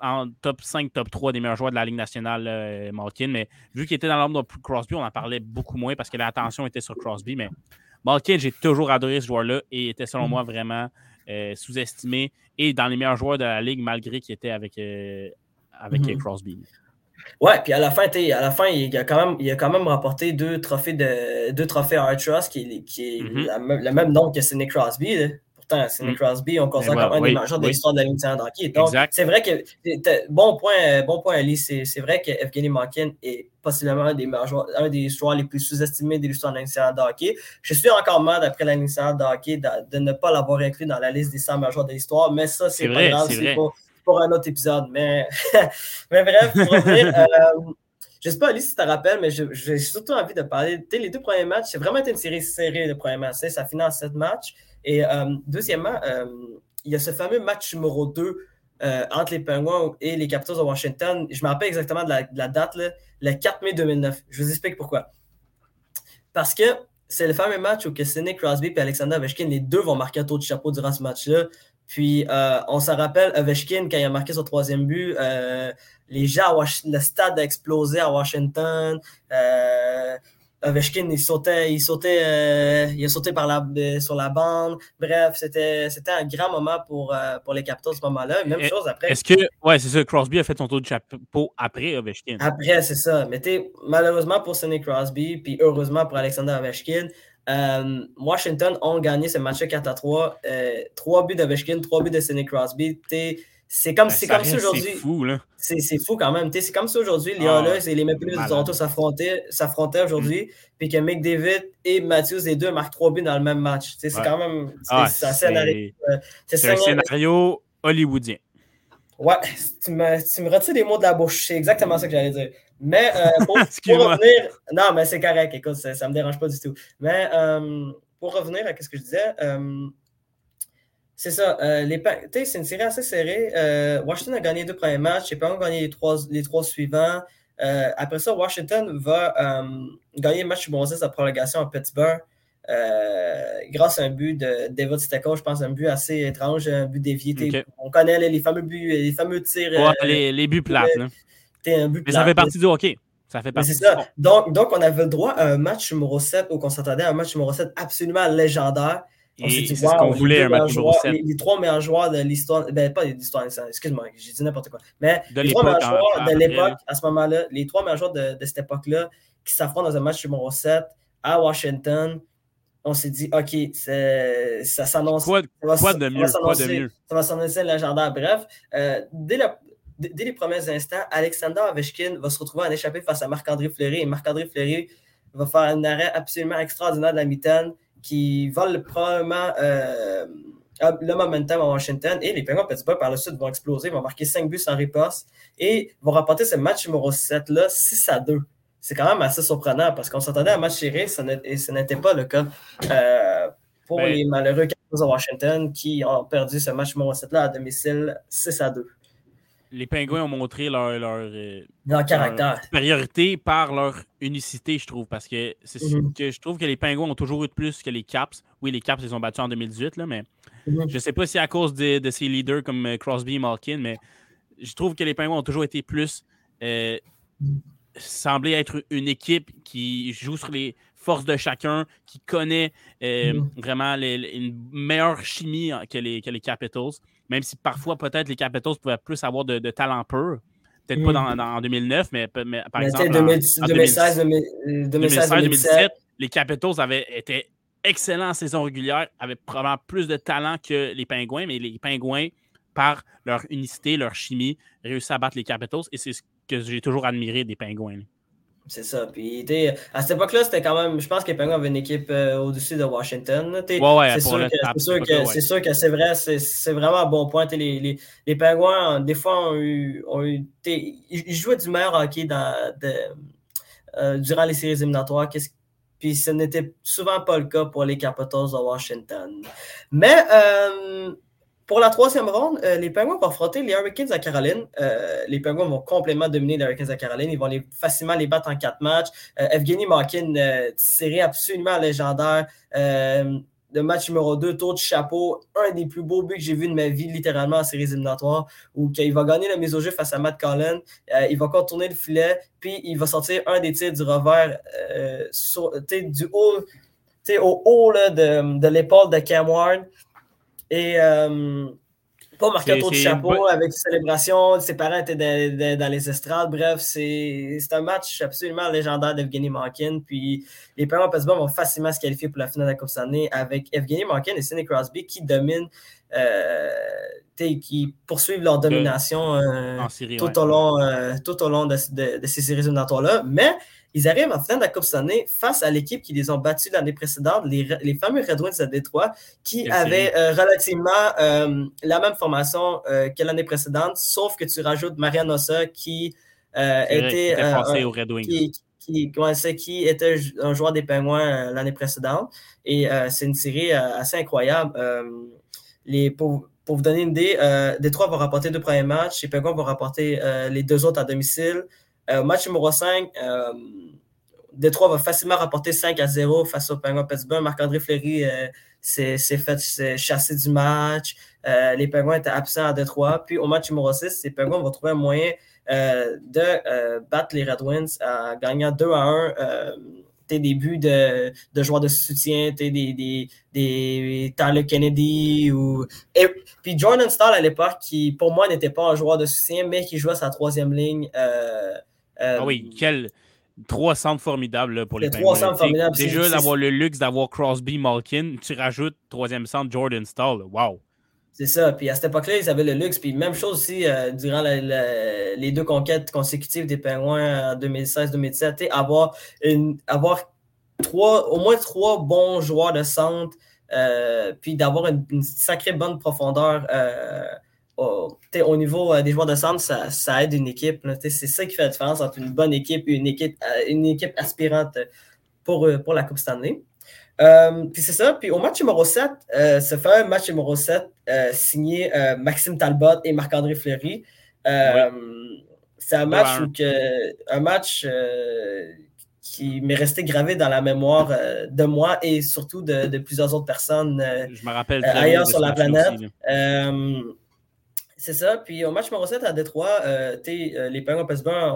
en top 5, top 3 des meilleurs joueurs de la Ligue nationale, euh, Malkin. Mais vu qu'il était dans l'ombre de Crosby, on en parlait beaucoup moins parce que l'attention était sur Crosby. Mais Malkin, j'ai toujours adoré ce joueur-là et était selon moi vraiment euh, sous-estimé et dans les meilleurs joueurs de la Ligue malgré qu'il était avec, avec mm-hmm. Crosby. Ouais, puis à la fin, à la fin, il a quand même, il a quand même remporté deux trophées de deux trophées Artros, qui, qui est mm-hmm. le même nom que Sidney Crosby. Sidney mm. Crosby, on considère comme un des majeurs de l'histoire de la Ligue d'hockey. Donc, c'est vrai que bon point, bon point, Ali, c'est vrai que Evgeny Malkin est possiblement un des, joueurs, un des joueurs les plus sous-estimés de l'histoire de la Ligue de hockey. Je suis encore mal, d'après la Ligue de hockey, de, ne pas l'avoir inclus dans la liste des 100 majeurs de l'histoire, mais ça, c'est pas grave. C'est pour un autre épisode. Mais, <laughs> mais bref, pour revenir, <laughs> euh, je ne sais pas, Alice, si tu te rappelles, mais j'ai surtout envie de parler. les deux premiers matchs, c'est vraiment été une série serrée, le premier match. Ça finit en sept matchs. Et euh, deuxièmement, euh, il y a ce fameux match numéro 2 entre les Penguins et les Capitals de Washington. Je me rappelle exactement de la, date, le 4 mai 2009. Je vous explique pourquoi. Parce que c'est le fameux match où Sidney Crosby et Alexander Ovechkin, les deux vont marquer un tour de chapeau durant ce match-là. Puis, euh, on s'en rappelle, Ovechkin, quand il a marqué son troisième but, euh, les gens, le stade a explosé à Washington. Euh, Ovechkin, il sautait, il sautait, il a sauté par la, sur la bande. Bref, c'était, c'était un grand moment pour, pour les Capitals à ce moment-là. Même chose après. Est-ce que, ouais, c'est ça, Crosby a fait son tour de chapeau après Ovechkin? Après, c'est ça. Mais malheureusement pour Sidney Crosby, puis heureusement pour Alexander Ovechkin, euh, Washington ont gagné ce match 4 à 3. Euh, 3 buts d'Ovechkin, 3 buts de Sidney Crosby. C'est comme, c'est comme si aujourd'hui. C'est fou, là. C'est fou quand même. C'est comme si aujourd'hui, les ah, et les Maple Leafs s'affrontaient aujourd'hui, mm. puis que McDavid et Matthews, les deux, marquent 3 buts dans le même match. C'est quand même. Ah, c'est un scénario. C'est un scénario hollywoodien. Ouais, tu me, tu me retires les mots de la bouche. C'est exactement ça que j'allais dire. Mais euh, <laughs> pour, revenir. Non, mais c'est correct, écoute, ça ne me dérange pas du tout. Mais euh, pour revenir à ce que je disais, euh, c'est ça. les c'est une série assez serrée. Washington a gagné les deux premiers matchs. Les Penguins ont gagné les trois, les trois suivants. après ça, Washington va gagner le match numéro 6 à prolongation à Pittsburgh. grâce à un but de David je pense un but assez étrange, un but dévié. On connaît les, fameux buts, les fameux tirs. les, les, buts plates. Mais ça fait partie du hockey. Ça fait partie ça. Donc, donc, on avait le droit à un match numéro 7 où on s'attendait à un match numéro 7 absolument légendaire. On s'est dit, wow, qu'on voulait un match numéro 7. Les, trois meilleurs joueurs de l'histoire, ben pas de l'histoire, excuse-moi, j'ai dit n'importe quoi. Mais les trois meilleurs joueurs de l'époque, à ce moment-là, les trois meilleurs joueurs de, de cette époque-là qui s'affrontent dans un match numéro 7 à Washington, on s'est dit, OK, ça s'annonce. Quoi, quoi, de mieux? Quoi de mieux? Ça va s'annoncer légendaire. Bref, euh, dès, la, dès les premiers instants, Alexander Ovechkin va se retrouver en échappé face à Marc-André Fleury. Et Marc-André Fleury va faire un arrêt absolument extraordinaire de la mitaine qui vole probablement euh, le momentum à Washington. Et les Penguins Pittsburgh, par la suite, vont exploser, vont marquer 5 buts sans riposte et vont remporter ce match numéro 7-là 6 à 2. C'est quand même assez surprenant parce qu'on s'attendait à un match serré et ce n'était pas le cas euh, pour ben les malheureux Capitals de Washington qui ont perdu ce match numéro 7-là à domicile 6 à 2 les Pingouins ont montré leur, leur, euh, caractère. supériorité par leur unicité, je trouve. Parce que c'est mhm. que je trouve que les Pingouins ont toujours eu de plus que les Caps. Oui, les Caps, ils ont battus en 2018, là, mais mhm. je ne sais pas si à cause de, de, ces leaders comme euh, Crosby et Malkin, mais je trouve que les Pingouins ont toujours été plus. Euh, semblé être une équipe qui joue sur les forces de chacun, qui connaît euh, mhm. vraiment une meilleure chimie que les, que les Capitals. Même si parfois, peut-être, les Capitals pouvaient plus avoir de, talent pur. Peut-être pas mm. dans, en 2009, mais, par exemple. en, 2016, 2017, les Capitals avaient été excellents en saison régulière, avaient probablement plus de talent que les Pingouins, mais les Pingouins, par leur unicité, leur chimie, réussissent à battre les Capitals. Et c'est ce que j'ai toujours admiré des Pingouins. C'est ça. Puis, à cette époque-là, c'était quand même. Je pense que les Penguins avaient une équipe euh, au-dessus de Washington. Ouais, ouais, c'est sûr, que c'est vrai, c'est vraiment un bon point. Les, les, les, Penguins, des fois, ont eu. Ont eu ils jouaient du meilleur hockey dans, de, durant les séries éliminatoires. Puis ce n'était souvent pas le cas pour les Capitals de Washington. Mais pour la troisième ronde, les Penguins vont affronter les Hurricanes à Caroline. les Penguins vont complètement dominer les Hurricanes à Caroline. Ils vont les, facilement les battre en quatre matchs. Evgeny Malkin, série absolument légendaire le match numéro 2, tour du chapeau, un des plus beaux buts que j'ai vu de ma vie, littéralement en séries éliminatoires, où il va gagner la mise au jeu face à Matt Collin, euh, il va contourner le filet, puis il va sortir un des tirs du revers euh, du haut, au haut de, de l'épaule de Cam Ward. Et euh, pas marqué autour du chapeau avec une célébration. Ses parents étaient dans les estrades. Bref, c'est un match absolument légendaire d'Evgeny Malkin. Puis les Penguins Pittsburgh vont facilement se qualifier pour la finale de la Coupe Stanley avec Evgeny Malkin et Sidney Crosby qui dominent, qui poursuivent leur domination euh, tout, au long, euh, tout au long de, de ces séries éliminatoires-là. Mais ils arrivent en finale de la Coupe année face à l'équipe qui les ont battus l'année précédente, les, les, fameux Red Wings de Détroit, qui avaient euh, relativement euh, la même formation euh, que l'année précédente, sauf que tu rajoutes Marian Ossa qui était, Red Wings. Qui, qui, était un joueur des Penguins l'année précédente. Et c'est une série assez incroyable. Pour, vous donner une idée, Détroit va remporter deux premiers matchs, les Penguins vont remporter les deux autres à domicile. Euh, match numéro 5, euh, Détroit va facilement rapporter 5 à 0 face au Penguins Pittsburgh. Marc-André Fleury euh, s'est fait chasser du match. les Penguins étaient absents à Détroit. Puis au match numéro 6, les Penguins vont trouver un moyen de battre les Red Wings en gagnant 2 à 1 tes débuts de, de joueurs de soutien, des, des, des Tyler Kennedy ou. puis Jordan Stahl à l'époque, qui pour moi n'était pas un joueur de soutien, mais qui jouait sa troisième ligne. Euh, ah oui, quel. Trois centres formidables pour les Trois centres formidables. Déjà, d'avoir le luxe d'avoir Crosby, Malkin, tu rajoutes troisième centre Jordan Stall. Wow! C'est ça. Puis à cette époque-là, ils avaient le luxe. Puis même chose aussi euh, durant les deux conquêtes consécutives des Penguins en 2016-2017, avoir, trois, au moins trois bons joueurs de centre, euh, puis d'avoir une, sacrée bonne profondeur au, niveau euh, des joueurs de centre, ça, aide une équipe. C'est ça qui fait la différence entre une bonne équipe et une équipe, euh, aspirante euh, pour la Coupe Stanley. Puis c'est ça. Puis au match numéro 7, ce fameux match numéro 7, signé Maxime Talbot et Marc-André Fleury. C'est un match, un match qui m'est resté gravé dans la mémoire de moi et surtout de, plusieurs autres personnes Je me rappelle ailleurs sur la planète. C'est ça. Puis au match numéro 7 à Détroit, euh, euh, les Penguins Pittsburgh,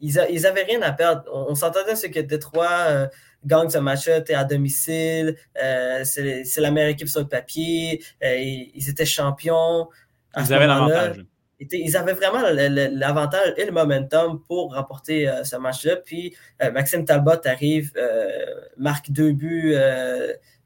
ils, n'avaient rien à perdre. On, s'entendait ce que Détroit euh, gagne ce match-là à domicile. c'est la meilleure équipe sur le papier. Ils, étaient champions. ils avaient l'avantage. Ils avaient vraiment l'avantage et le momentum pour remporter ce match-là. Puis Maxime Talbot arrive, marque deux buts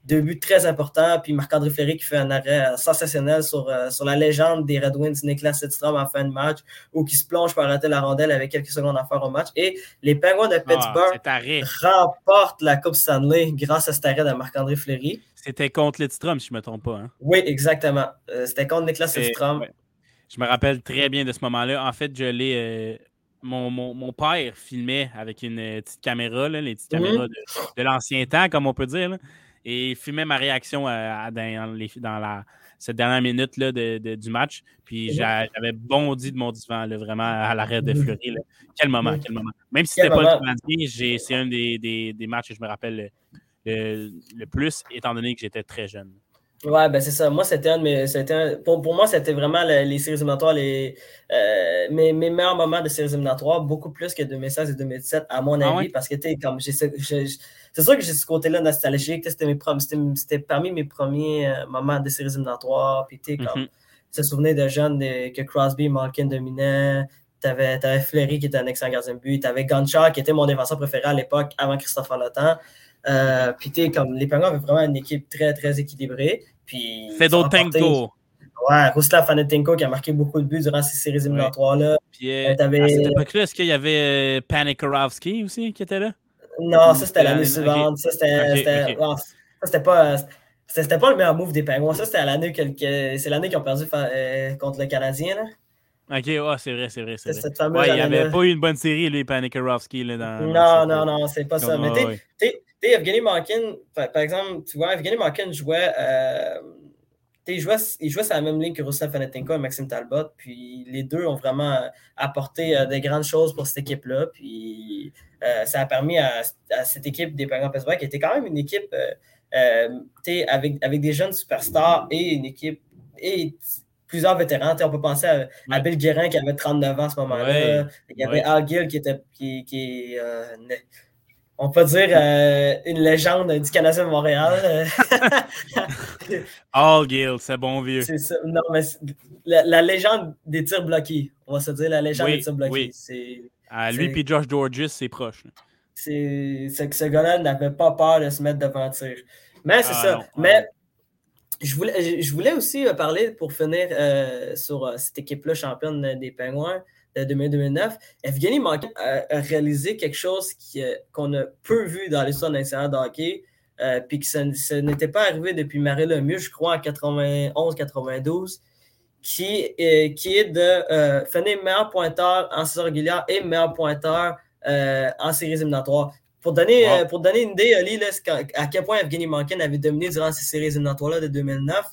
deux buts très importants. Puis Marc-André Fleury qui fait un arrêt sensationnel sur, euh, sur la légende des Red Wings, Niklas Sedstrom en fin de match, ou qui se plonge pour arrêter la rondelle avec quelques secondes à faire au match. Et les Penguins de ah, Pittsburgh remportent la Coupe Stanley grâce à cet arrêt de Marc-André Fleury. C'était contre Lidstrom, si je ne me trompe pas. Hein. Oui, exactement. Euh, c'était contre Niklas Sedstrom. Je me rappelle très bien de ce moment-là. En fait, je l'ai. Euh, mon, mon, père filmait avec une petite caméra, les petites mhm. caméras de, l'ancien temps, comme on peut dire et il filmait ma réaction euh, dans, la, cette dernière minute là, du match. Puis j'avais bondi de mon divan, vraiment à l'arrêt de Fleury. Quel moment, quel moment. Même si c'était pas le c'est un des, matchs que je me rappelle le, plus, étant donné que j'étais très jeune. Ouais, ben c'est ça. Moi, c'était un de mes. pour, pour moi, c'était vraiment les, séries éliminatoires, les, euh, mes, mes, meilleurs moments de séries éliminatoires, beaucoup plus que 2016 et 2017, à mon ah avis, parce que, tu comme j'ai c'est sûr que j'ai ce côté-là nostalgique. C'était parmi mes premiers euh, moments de séries éliminatoires. Puis, tu comme, mm se souvenir de jeunes que Crosby, Malkin dominaient. Tu avais, Fleury qui était un excellent gardien de but. Tu avais Gunchar qui était mon défenseur préféré à l'époque avant Christopher Lotan. Euh, puis, tu comme les Penguins avaient vraiment une équipe très, très équilibrée. Puis. Fedotenko. Ouais, Ruslav Fanetenko qui a marqué beaucoup de buts durant ces séries éliminatoires-là. Puis, euh, à cette époque-là, est-ce qu'il y avait Panikorovski aussi qui était là? Non, ça c'était l'année suivante. Ça c'était pas. C'était pas le meilleur move des Penguins. Ça, c'était l'année c'est l'année qu'ils ont perdu euh, contre le Canadien. Là. Ok, c'est vrai, c'est vrai. Il n'avait pas eu une bonne série, lui, Panikarovsky. Là, dans, non, non, non, c'est pas ça. Mais tu Evgeny Malkin, par, exemple, tu vois, Evgeny Malkin jouait. Euh, il jouait, il jouait sur la même ligne que Ruslan Fanatenko et Maxime Talbot. Puis les deux ont vraiment apporté euh, des grandes choses pour cette équipe-là. Puis euh, ça a permis à, cette équipe des Penguins Pittsburgh, qui était quand même une équipe avec, avec des jeunes superstars et une équipe et plusieurs vétérans. on peut penser à, Bill Guérin qui avait 39 ans à ce moment-là. Il y avait Al Gill qui était qui, qui on peut dire euh, une légende du Canadien de Montréal. <laughs> All Gill, c'est bon vieux. C'est ça. Non, mais la, légende des tirs bloqués. On va se dire la légende des tirs bloqués. Oui. Ah, lui et Josh Georges, c'est proche. C'est que ce gars-là n'avait pas peur de se mettre devant tir. Mais c'est ah, ça. Mais je voulais, je voulais aussi euh, parler pour finir euh, sur cette équipe-là championne des Pingouins. 2009, Evgeny Malkin a, réalisé quelque chose euh, qu'on a peu vu dans l'histoire de hockey, euh, puis que ça, n'était pas arrivé depuis Marie Lemieux, je crois, en 91-92, qui, est, qui est de euh, finir meilleur pointeur en saison régulière et meilleur pointeur en séries éliminatoires. Pour donner, pour donner une idée, Ali, à quel point Evgeny Malkin avait dominé durant ces séries éliminatoires-là de 2009,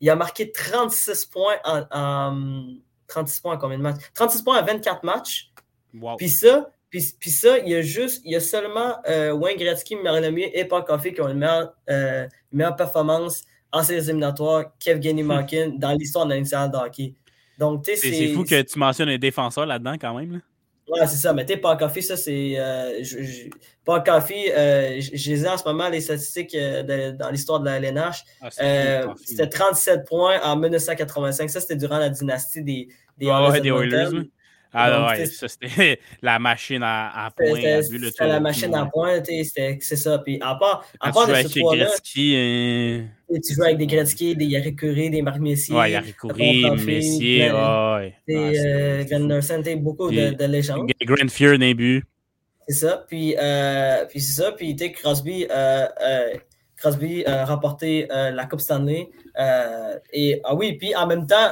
il a marqué 36 points en 36 points à combien de matchs? 36 points à 24 matchs. Puis ça, puis, ça, il y a juste, il y a seulement euh, Wayne Gretzky, Mario et Paul Coffey qui ont une meilleure, euh, meilleure performance en séries éliminatoires qu'Evgeny Malkin dans l'histoire de l'initiale de hockey. Donc, c'est fou que tu mentionnes un défenseur là-dedans quand même. Là. Ouais, c'est ça. Mais tu sais, Paul Coffey, ça, c'est. Euh, Paul Coffey, euh, j'ai en ce moment les statistiques euh, dans l'histoire de la LNH. Ah, euh, c'était 37 points en 1985. Ça, c'était durant la dynastie des, des, ouais, des Oilers. Ah ouais, ça c'était <laughs> la machine à, à point. C'était la machine à point, c'est ça. Puis à part, à part de ce trois-là. Hein... Tu joues avec des Gretzky, des Yari Curie, des Marc Messier. Ouais, Yari Curie, Messier, ouais. Des ah, beaucoup de, de légendes. Grand Fear début. C'est ça. Puis, euh, puis c'est ça. Puis Crosby, euh, euh, Crosby a remporté la Coupe Stanley. et ah oui, puis en même temps,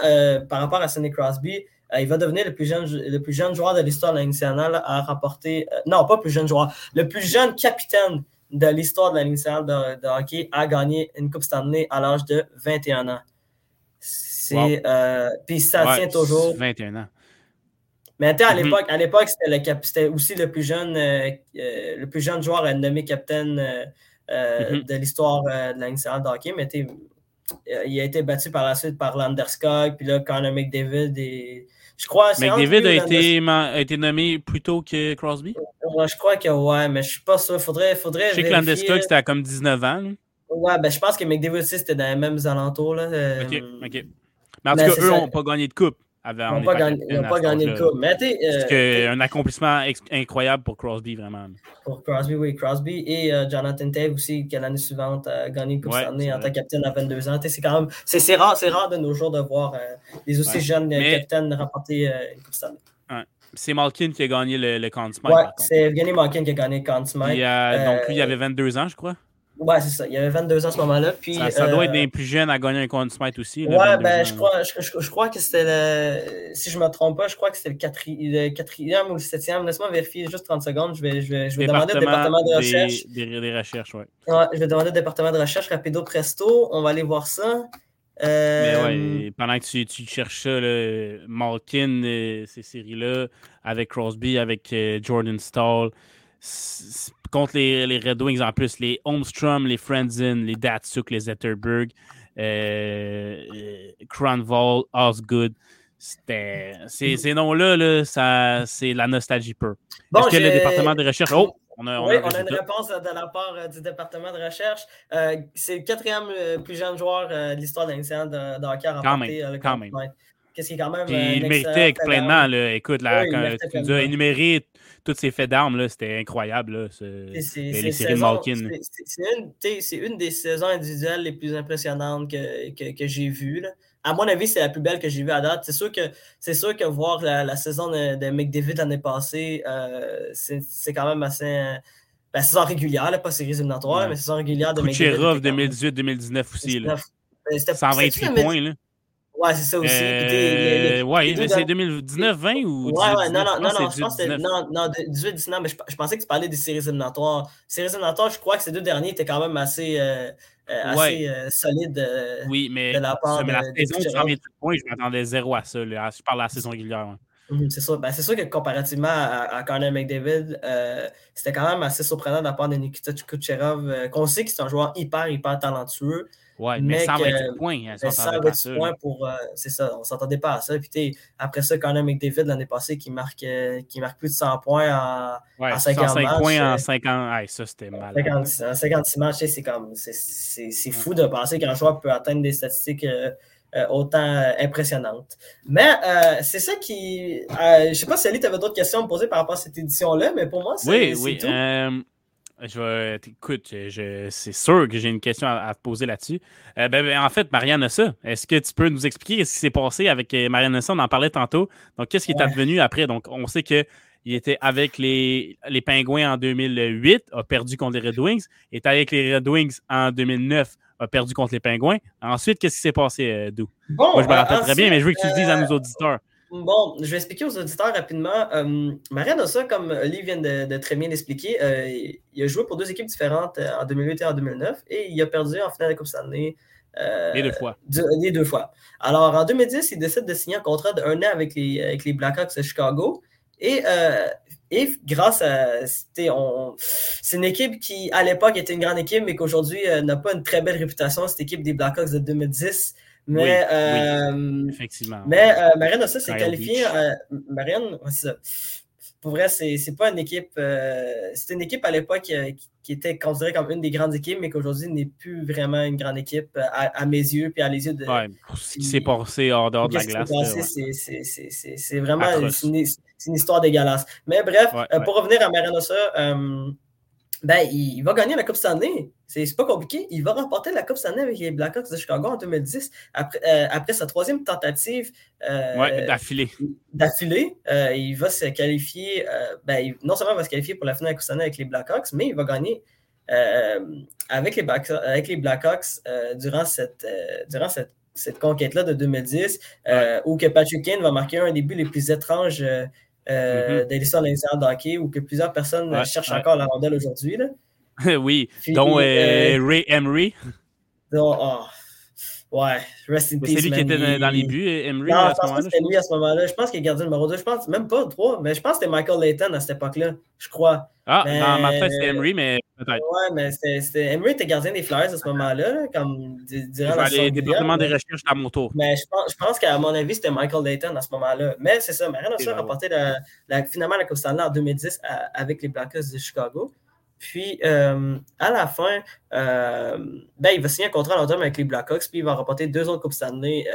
par rapport à Sidney Crosby, euh, il va devenir le plus jeune, le plus jeune joueur de l'histoire de la nationale à remporter, euh, non, pas plus jeune joueur, le plus jeune capitaine de l'histoire de la nationale de, hockey à gagner une Coupe Stanley à l'âge de 21 ans. C'est, euh, puis ça tient toujours. 21 ans. Mais à mhm. l'époque, à l'époque, c'était, aussi le plus jeune, le plus jeune joueur à nommé capitaine mhm. de l'histoire de la nationale de hockey. Mais il a été battu par la suite par Landeskog, puis là, Connor McDavid et je crois. McDavid a été, a été nommé plus tôt que Crosby? Moi, je crois que ouais, mais je suis pas sûr. Faudrait, faudrait je sais que Landeskog, c'était à comme 19 ans. Ouais, ben je pense que McDavid aussi, c'était dans les mêmes alentours. Là. Euh, OK, OK. Mais en tout cas, eux n'ont pas gagné de coupe. Ils n'ont pas, gagné, pas gagné de coupe. Mais C'est euh, un accomplissement incroyable pour Crosby, vraiment. Pour Crosby, oui. Crosby et euh, Jonathan Tave aussi, qui l'année suivante a gagné une Coupe ouais, Stanley en tant que capitaine à 22 ans. C'est quand même c'est rare, rare de nos jours de voir les aussi jeunes capitaines remporter une Coupe Stanley. C'est Malkin qui a gagné le, le Conn Ouais, c'est Evgeny Malkin qui a gagné le Conn donc lui, il avait 22 ans, je crois. Ouais, c'est ça. Il y avait 22 ans à ce moment-là. Puis, ça, doit être euh, des plus jeunes à gagner un Conn aussi. ouais, ben, je crois, je, crois que c'était le. Si je ne me trompe pas, je crois que c'était le, quatrième ou le septième. Laisse-moi vérifier juste 30 secondes. Je vais, je vais, je vais demander au département de recherche. Des, des, recherches, ouais. ouais. Je vais demander au département de recherche rapido presto. On va aller voir ça. Euh... Mais ouais, pendant que tu, tu cherches ça, le Malkin, euh, ces séries-là, avec Crosby, avec euh, Jordan Stall, contre les, les Red Wings en plus, les Holmstrom, les Friendzen, les Datsuk, les Zetterberg, euh, euh Cronval, Osgood. Ces, noms-là, -là, c'est la nostalgie pure. Est-ce que le département de recherche. Oh! On a, oui, on a une réponse de la part euh, du département de recherche. Euh, c'est le quatrième plus jeune joueur de l'histoire d'un de, de hockey à remporter le quand même. Qu'est-ce qui est quand même. il méritait pleinement. Là, écoute, là, quand tu nous as énuméré tous ces faits d'armes, c'était incroyable. C'est une, des saisons individuelles les plus impressionnantes que, que, que j'ai vues. À mon avis, c'est la plus belle que j'ai vue à date. C'est sûr que c'est sûr que voir la, saison de, de, McDavid l'année passée, euh, c'est quand même assez. La ben, saison régulière, là, pas série éliminatoire, ouais. mais saison régulière de McDavid. 2018-2019 aussi. Là. 128 points. Là. Ouais, c'est ça aussi. Euh, ouais, mais c'est 2019-20 ou. Ouais, ouais, non, non, non, non, je pense que c'était. Non, non, 18-19, mais je, pensais que tu parlais des séries éliminatoires. Séries éliminatoires, je crois que ces deux derniers étaient quand même assez. Euh, euh, assez solides. oui, mais de la part mais la saison, points, je m'attendais zéro à ça. Là. Je parle de la saison régulière. Mhm, c'est sûr. Ben, c'est sûr que comparativement à, à Connor McDavid, c'était quand même assez surprenant de la part de Nikita Kucherov, qu'on sait que c'est un joueur hyper, hyper talentueux. Ouais, mais, mais 128 points, hein, s'attendait à ça. Points pour, euh, c'est ça, on s'entendait pas à ça. Puis après ça, quand même McDavid l'année passée qui marque, euh, qui marque plus de 100 points en, ouais, en 50 matchs. points en 50, ouais, ça c'était mal. En 56 matchs, c'est comme, c'est fou de penser qu'un joueur peut atteindre des statistiques euh, autant impressionnantes. Mais c'est ça qui, je sais pas si Ali, tu avais d'autres questions à me poser par rapport à cette édition-là, mais pour moi, c'est Oui, oui. Tout. Je vais, écoute, c'est sûr que j'ai une question à, te poser là-dessus. Euh, ben, ben, en fait, Marianne ça. est-ce que tu peux nous expliquer ce qui s'est passé avec euh, Marianne Ossa? On en parlait tantôt. Donc, qu'est-ce qui est advenu après? Donc, on sait qu'il était avec les, les Pingouins en 2008, a perdu contre les Red Wings, était avec les Red Wings en 2009, a perdu contre les Pingouins. Ensuite, qu'est-ce qui s'est passé, euh, Dou? Moi, je me rappelle très bien, mais je veux que tu le dises à nos auditeurs. Bon, je vais expliquer aux auditeurs rapidement. Euh, Marianne Ossa, comme Lee vient de, très bien l'expliquer, euh, il a joué pour deux équipes différentes euh, en 2008 et en 2009 et il a perdu en finale de la Coupe Stanley. Euh, les deux fois. les deux fois. Alors, en 2010, il décide de signer un contrat d'un an avec les, avec les Blackhawks de Chicago. Et, et grâce à. C'est une équipe qui, à l'époque, était une grande équipe, mais qu'aujourd'hui n'a pas une très belle réputation, cette équipe des Blackhawks de 2010. Mais, euh, effectivement. Mais euh, Marianne s'est qualifié. Euh, Marianne, c'est ça. Pour vrai, c'est pas une équipe. Euh, c'était une équipe à l'époque qui, était considérée comme une des grandes équipes, mais qu'aujourd'hui n'est plus vraiment une grande équipe à, mes yeux puis à les yeux de. Ouais, ce qui s'est passé hors dehors de la glace. C'est vraiment une, une, histoire dégueulasse. Mais bref, pour revenir à Marianne ben, il, va gagner la Coupe Stanley. C'est pas compliqué. Il va remporter la Coupe Stanley avec les Blackhawks de Chicago en 2010, après, euh, après sa troisième tentative. Euh, d'affilée. D'affilée. Euh, il va se qualifier. Ben, non seulement il va se qualifier pour la finale de la Coupe Stanley avec les Blackhawks, mais il va gagner avec, les avec les Blackhawks durant cette, durant cette, cette conquête-là de 2010, où que Patrick Kane va marquer un des buts les plus étranges euh, mm-hmm. l'histoire de ou que plusieurs personnes cherchent encore la rondelle aujourd'hui. <laughs> oui, dont euh, euh, Ray Emery. Oh, ouais, rest in peace. C'est lui qui était dans, les buts, Emery. Non, je pense que c'était lui à ce moment-là. Je pense qu'il est gardien numéro 2. Je pense même pas 3, mais je pense que c'était Michael Layton à cette époque-là, je crois. Ah, mais... dans ma tête, c'était Emery, mais peut-être. Ouais, mais c'était Emery était gardien des Flyers à ce moment-là, comme durant la saison. département des recherches à mon tour. Mais je pense, je pense qu'à mon avis, c'était Michael Layton à ce moment-là. Mais c'est ça, Marianne a remporté la, finalement la Coupe Stanley en 2010 avec les Blackhawks de Chicago. Puis, euh, à la fin, euh, ben, il va signer un contrat à long terme avec les Blackhawks, puis il va remporter deux autres Coupes Stanley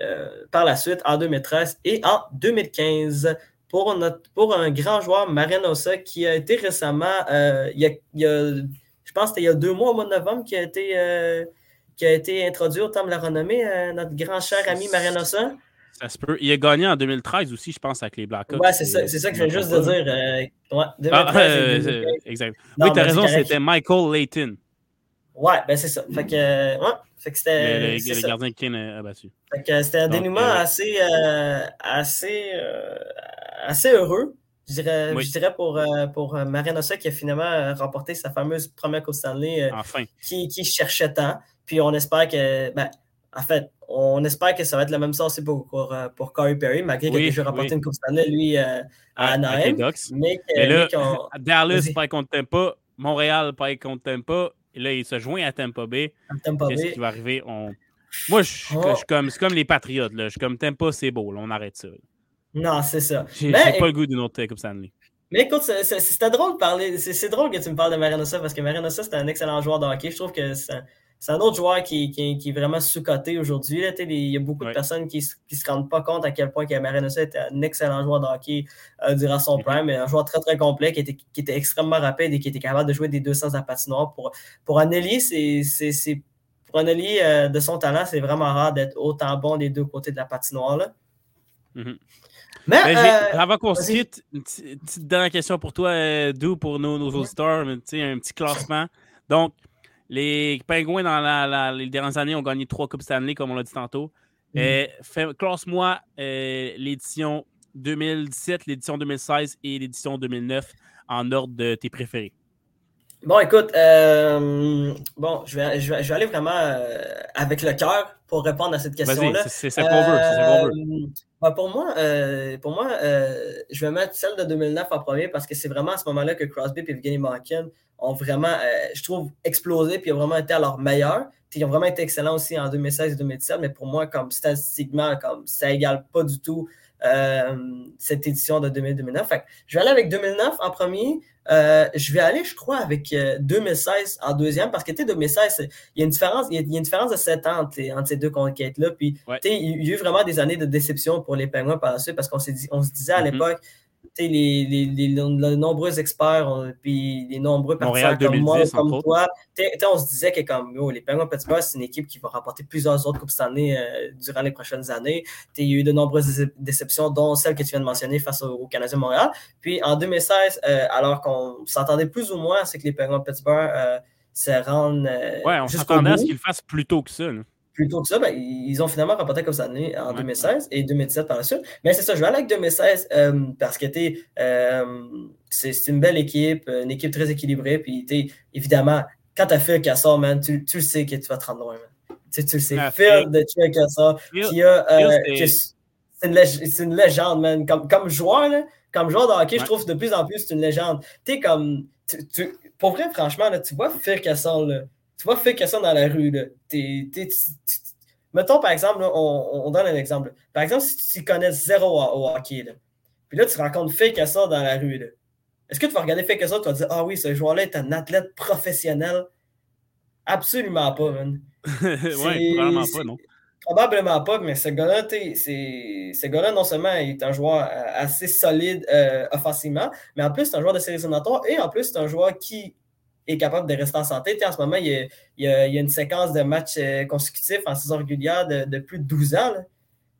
euh, par la suite en 2013 et en 2015 pour, notre, pour un grand joueur, Marinosa, qui a été récemment, il y a, je pense que c'était il y a deux mois, au mois de novembre, qui a été, qui a été introduit au terme de la renommée, notre grand cher ami Marinosa. Ça se peut. Il a gagné en 2013 aussi, je pense, avec les Blackhawks. Ouais, c'est ça, ça, que je viens juste de dire. Euh, ouais, 2013, ah, <laughs> euh, exact. oui, tu as raison, c'était Michael Layton. Ouais, ben c'est ça. Fait que, euh, ouais, fait que c'était. Le, le, le gardien Kane a abattu. Fait que c'était un dénouement assez, assez, assez heureux, je dirais, je dirais pour, pour Marinosa qui a finalement remporté sa fameuse première Coupe Stanley. enfin. Qui, qui cherchait tant. Puis on espère que. Ben, en fait, on espère que ça va être la même chose pour, pour, euh, pour Corey Perry, malgré qu'il a déjà remporté une Coupe Stanley, lui, euh, à Anaheim. Mais, mais, là, <laughs> Dallas pas contre Tampa, Montréal pas contre Tampa, et là, il se joint à Tampa Bay. Qu'est-ce qui va arriver? On... Moi, je, suis oh. comme, c'est comme les Patriotes. Là. Je suis comme Tampa, c'est beau. Là, on arrête ça. Non, c'est ça. J'ai pas le goût d'une autre Coupe Stanley. Mais écoute, c'était drôle de parler. C'est drôle que tu me parles de Marinosa parce que Marinosa, c'est un excellent joueur de hockey. Je trouve que c'est c'est un autre joueur qui, qui, est vraiment sous-coté aujourd'hui. Il y a beaucoup de personnes qui ne se rendent pas compte à quel point Marinosa était un excellent joueur de hockey euh, durant son prime, un joueur très très complet qui était, qui était extrêmement rapide et qui était capable de jouer des deux sens à patinoire. Pour, pour un c'est, pour un euh, de son talent, c'est vraiment rare d'être autant bon des deux côtés de la patinoire. Là. Mm-hmm. Mais, ben, euh, avant qu'on se quitte, une petite dernière question pour toi, Dou, pour nos, nos auditeurs, un petit classement. Donc, les Pingouins, dans les dernières années, ont gagné trois Coupes Stanley, comme on l'a dit tantôt. Classe-moi l'édition 2017, l'édition 2016 et l'édition 2009 en ordre de tes préférés. Bon, écoute, euh, bon, je vais, je, vais, aller vraiment euh, avec le cœur pour répondre à cette question-là. C'est ça qu'on veut. Euh, pour moi, pour moi je vais mettre celle de 2009 en premier parce que c'est vraiment à ce moment-là que Crosby et Evgeny Malkin ont vraiment, je trouve, explosé puis ont vraiment été à leur meilleur. ils ont vraiment été excellents aussi en 2016 et 2017, mais pour moi, comme statistiquement, comme ça égale pas du tout cette édition de 2009. je vais aller avec 2009 en premier. Euh, je vais aller, je crois, avec 2016 euh, en deuxième, parce que, tu sais, 2016, il y a une différence, il y a, une différence de 7 ans entre, ces deux conquêtes-là. Puis, il y a eu vraiment des années de déception pour les Penguins par la suite, parce qu'on se disait à mm-hmm. l'époque, les, les, les, nombreux experts, puis les nombreux partisans comme moi, comme toi, on se disait que comme les Penguins Pittsburgh, c'est une équipe qui va remporter plusieurs autres Coupes cette année euh, durant les prochaines années. il y a eu de nombreuses déceptions, dont celle que tu viens de mentionner face au, Canadien Montréal. Puis en 2016, euh, alors qu'on s'entendait plus ou moins, c'est que les Penguins Pittsburgh euh, se rendent. ouais, on s'attendait à ce qu'ils fassent plus tôt que ça plutôt que ça, ben, ils ont finalement remporté comme ça en 2016 et 2017 par la suite. Mais c'est ça, je vais aller avec 2016 euh, parce que euh, c'est une belle équipe, une équipe très équilibrée. Puis évidemment, quand tu as fait Cassar, man, tu, tu sais que tu vas te rendre loin. Man. Tu, tu le sais, ah, Phil de Phil Cassar, qui a. Euh, c'est une, une, légende, man. Comme, comme joueur, là, comme joueur de hockey, je trouve de plus en plus c'est une légende. Tu comme. Tu, pour vrai, franchement, là, tu vois Phil Cassar, là tu vois, fais que ça dans la rue. Là. Mettons, par exemple, on, donne un exemple. Par exemple, si tu connais zéro au, hockey, là, puis là, tu rencontres Fake ça dans la rue. Est-ce que tu vas regarder Fake ça, tu vas dire Ah oui, ce joueur-là est un athlète professionnel? Absolument pas, man. <laughs> ouais, probablement pas, non. Probablement pas, mais ce gars-là, ce gars-là, non seulement est un joueur euh, assez solide euh, offensivement, mais en plus, c'est un joueur de éliminatoire et en plus, c'est un joueur qui est capable de rester en santé. en ce moment, il y, a, une séquence de matchs euh, consécutifs en saison régulière de, plus de 12 ans.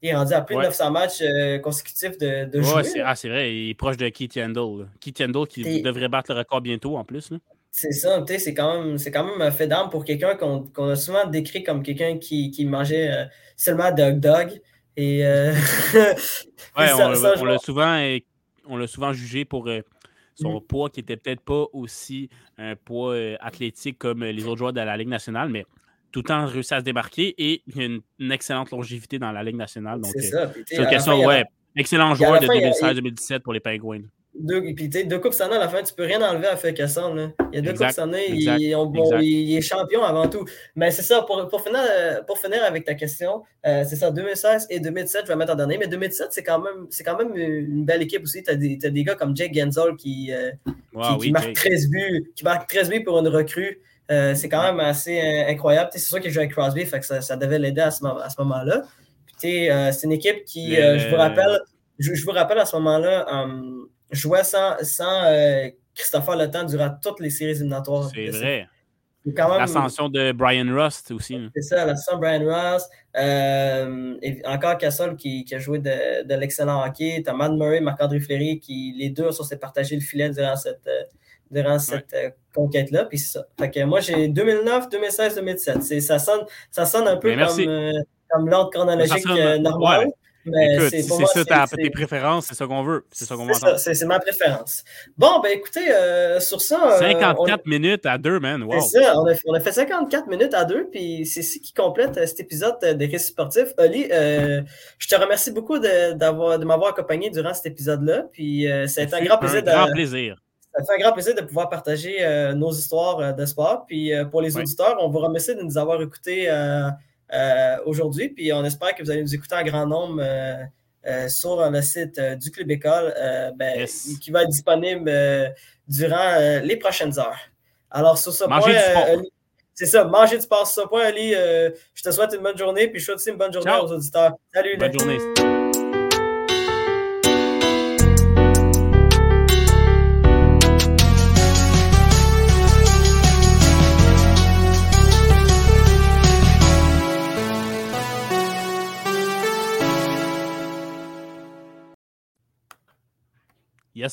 Il est rendu à plus de 900 matchs euh, consécutifs de, de jouer. Ah, c'est vrai, il est proche de Keith Yandel. Keith Yandel qui devrait battre le record bientôt en plus. C'est ça, c'est quand, même, quand même un fait d'arme pour quelqu'un qu'on a souvent décrit comme quelqu'un qui, mangeait euh, seulement dog dog. Et, on l'a souvent, souvent jugé pour son mmh. poids qui n'était peut-être pas aussi un poids euh, athlétique comme euh, les autres joueurs de la Ligue nationale, mais tout le temps réussi à se démarquer et il a une, excellente longévité dans la Ligue nationale. C'est ça. C'est une question, ouais, excellent joueur de 2016-2017 pour les Penguins deux, puis deux coupes année, à la fin, tu peux rien enlever à Fekasson. Il y a deux coupes cette année, il, est champion avant tout. Mais c'est ça, pour, pour, finir, pour finir avec ta question, euh, c'est ça, 2016 et 2017, je vais mettre en dernier. Mais 2017, c'est quand, même, quand même une belle équipe aussi. Tu as, as, des gars comme Jake Gensel qui, euh, qui, marque 13 buts, qui marque 13 buts pour une recrue. Euh, c'est quand même assez incroyable. C'est sûr qu'il joue avec Crosby, fait que ça, ça devait l'aider à ce, à ce moment-là. c'est une équipe qui, je vous rappelle, je, je, vous rappelle à ce moment-là, jouait sans, sans euh, Christopher Le Temps durant toutes les séries éliminatoires. C'est vrai. L'ascension de Brian Rust aussi. C'est ça, l'ascension de Brian Rust. Euh, encore Cassol qui, qui, a joué de, de l'excellent hockey. Tu as Matt Murray, Marc-André Fleury qui, les deux, sont partagé le filet durant cette, euh, durant cette conquête-là. Puis ça. Fait que moi, j'ai 2009, 2016, 2017. Ça sonne, ça sonne un peu ben, comme, comme l'ordre chronologique normal. Écoute, c'est ça tes préférences, c'est ça qu'on veut. C'est ça qu'on va C'est ma préférence. Bon, ben écoutez, euh, sur ça. 54 euh, minutes à deux, man. Wow. C'est ça, on a, on a, fait 54 minutes à deux, puis c'est ce qui complète euh, cet épisode des récits sportifs. Oli, je te remercie beaucoup de, de m'avoir accompagné durant cet épisode-là. Puis ça a été un grand plaisir. Un grand plaisir. Ça fait un grand plaisir de pouvoir partager nos histoires de sport. Puis pour les auditeurs, on vous remercie de nous avoir écoutés aujourd'hui. Puis on espère que vous allez nous écouter en grand nombre euh, euh, sur le site du Club École, ben, qui va être disponible durant les prochaines heures. Alors, sur ce point, c'est ça, manger du sport. Sur ce point, Ali, je te souhaite une bonne journée, puis je souhaite aussi une bonne journée aux auditeurs. Salut. Bonne journée. Yes, sir.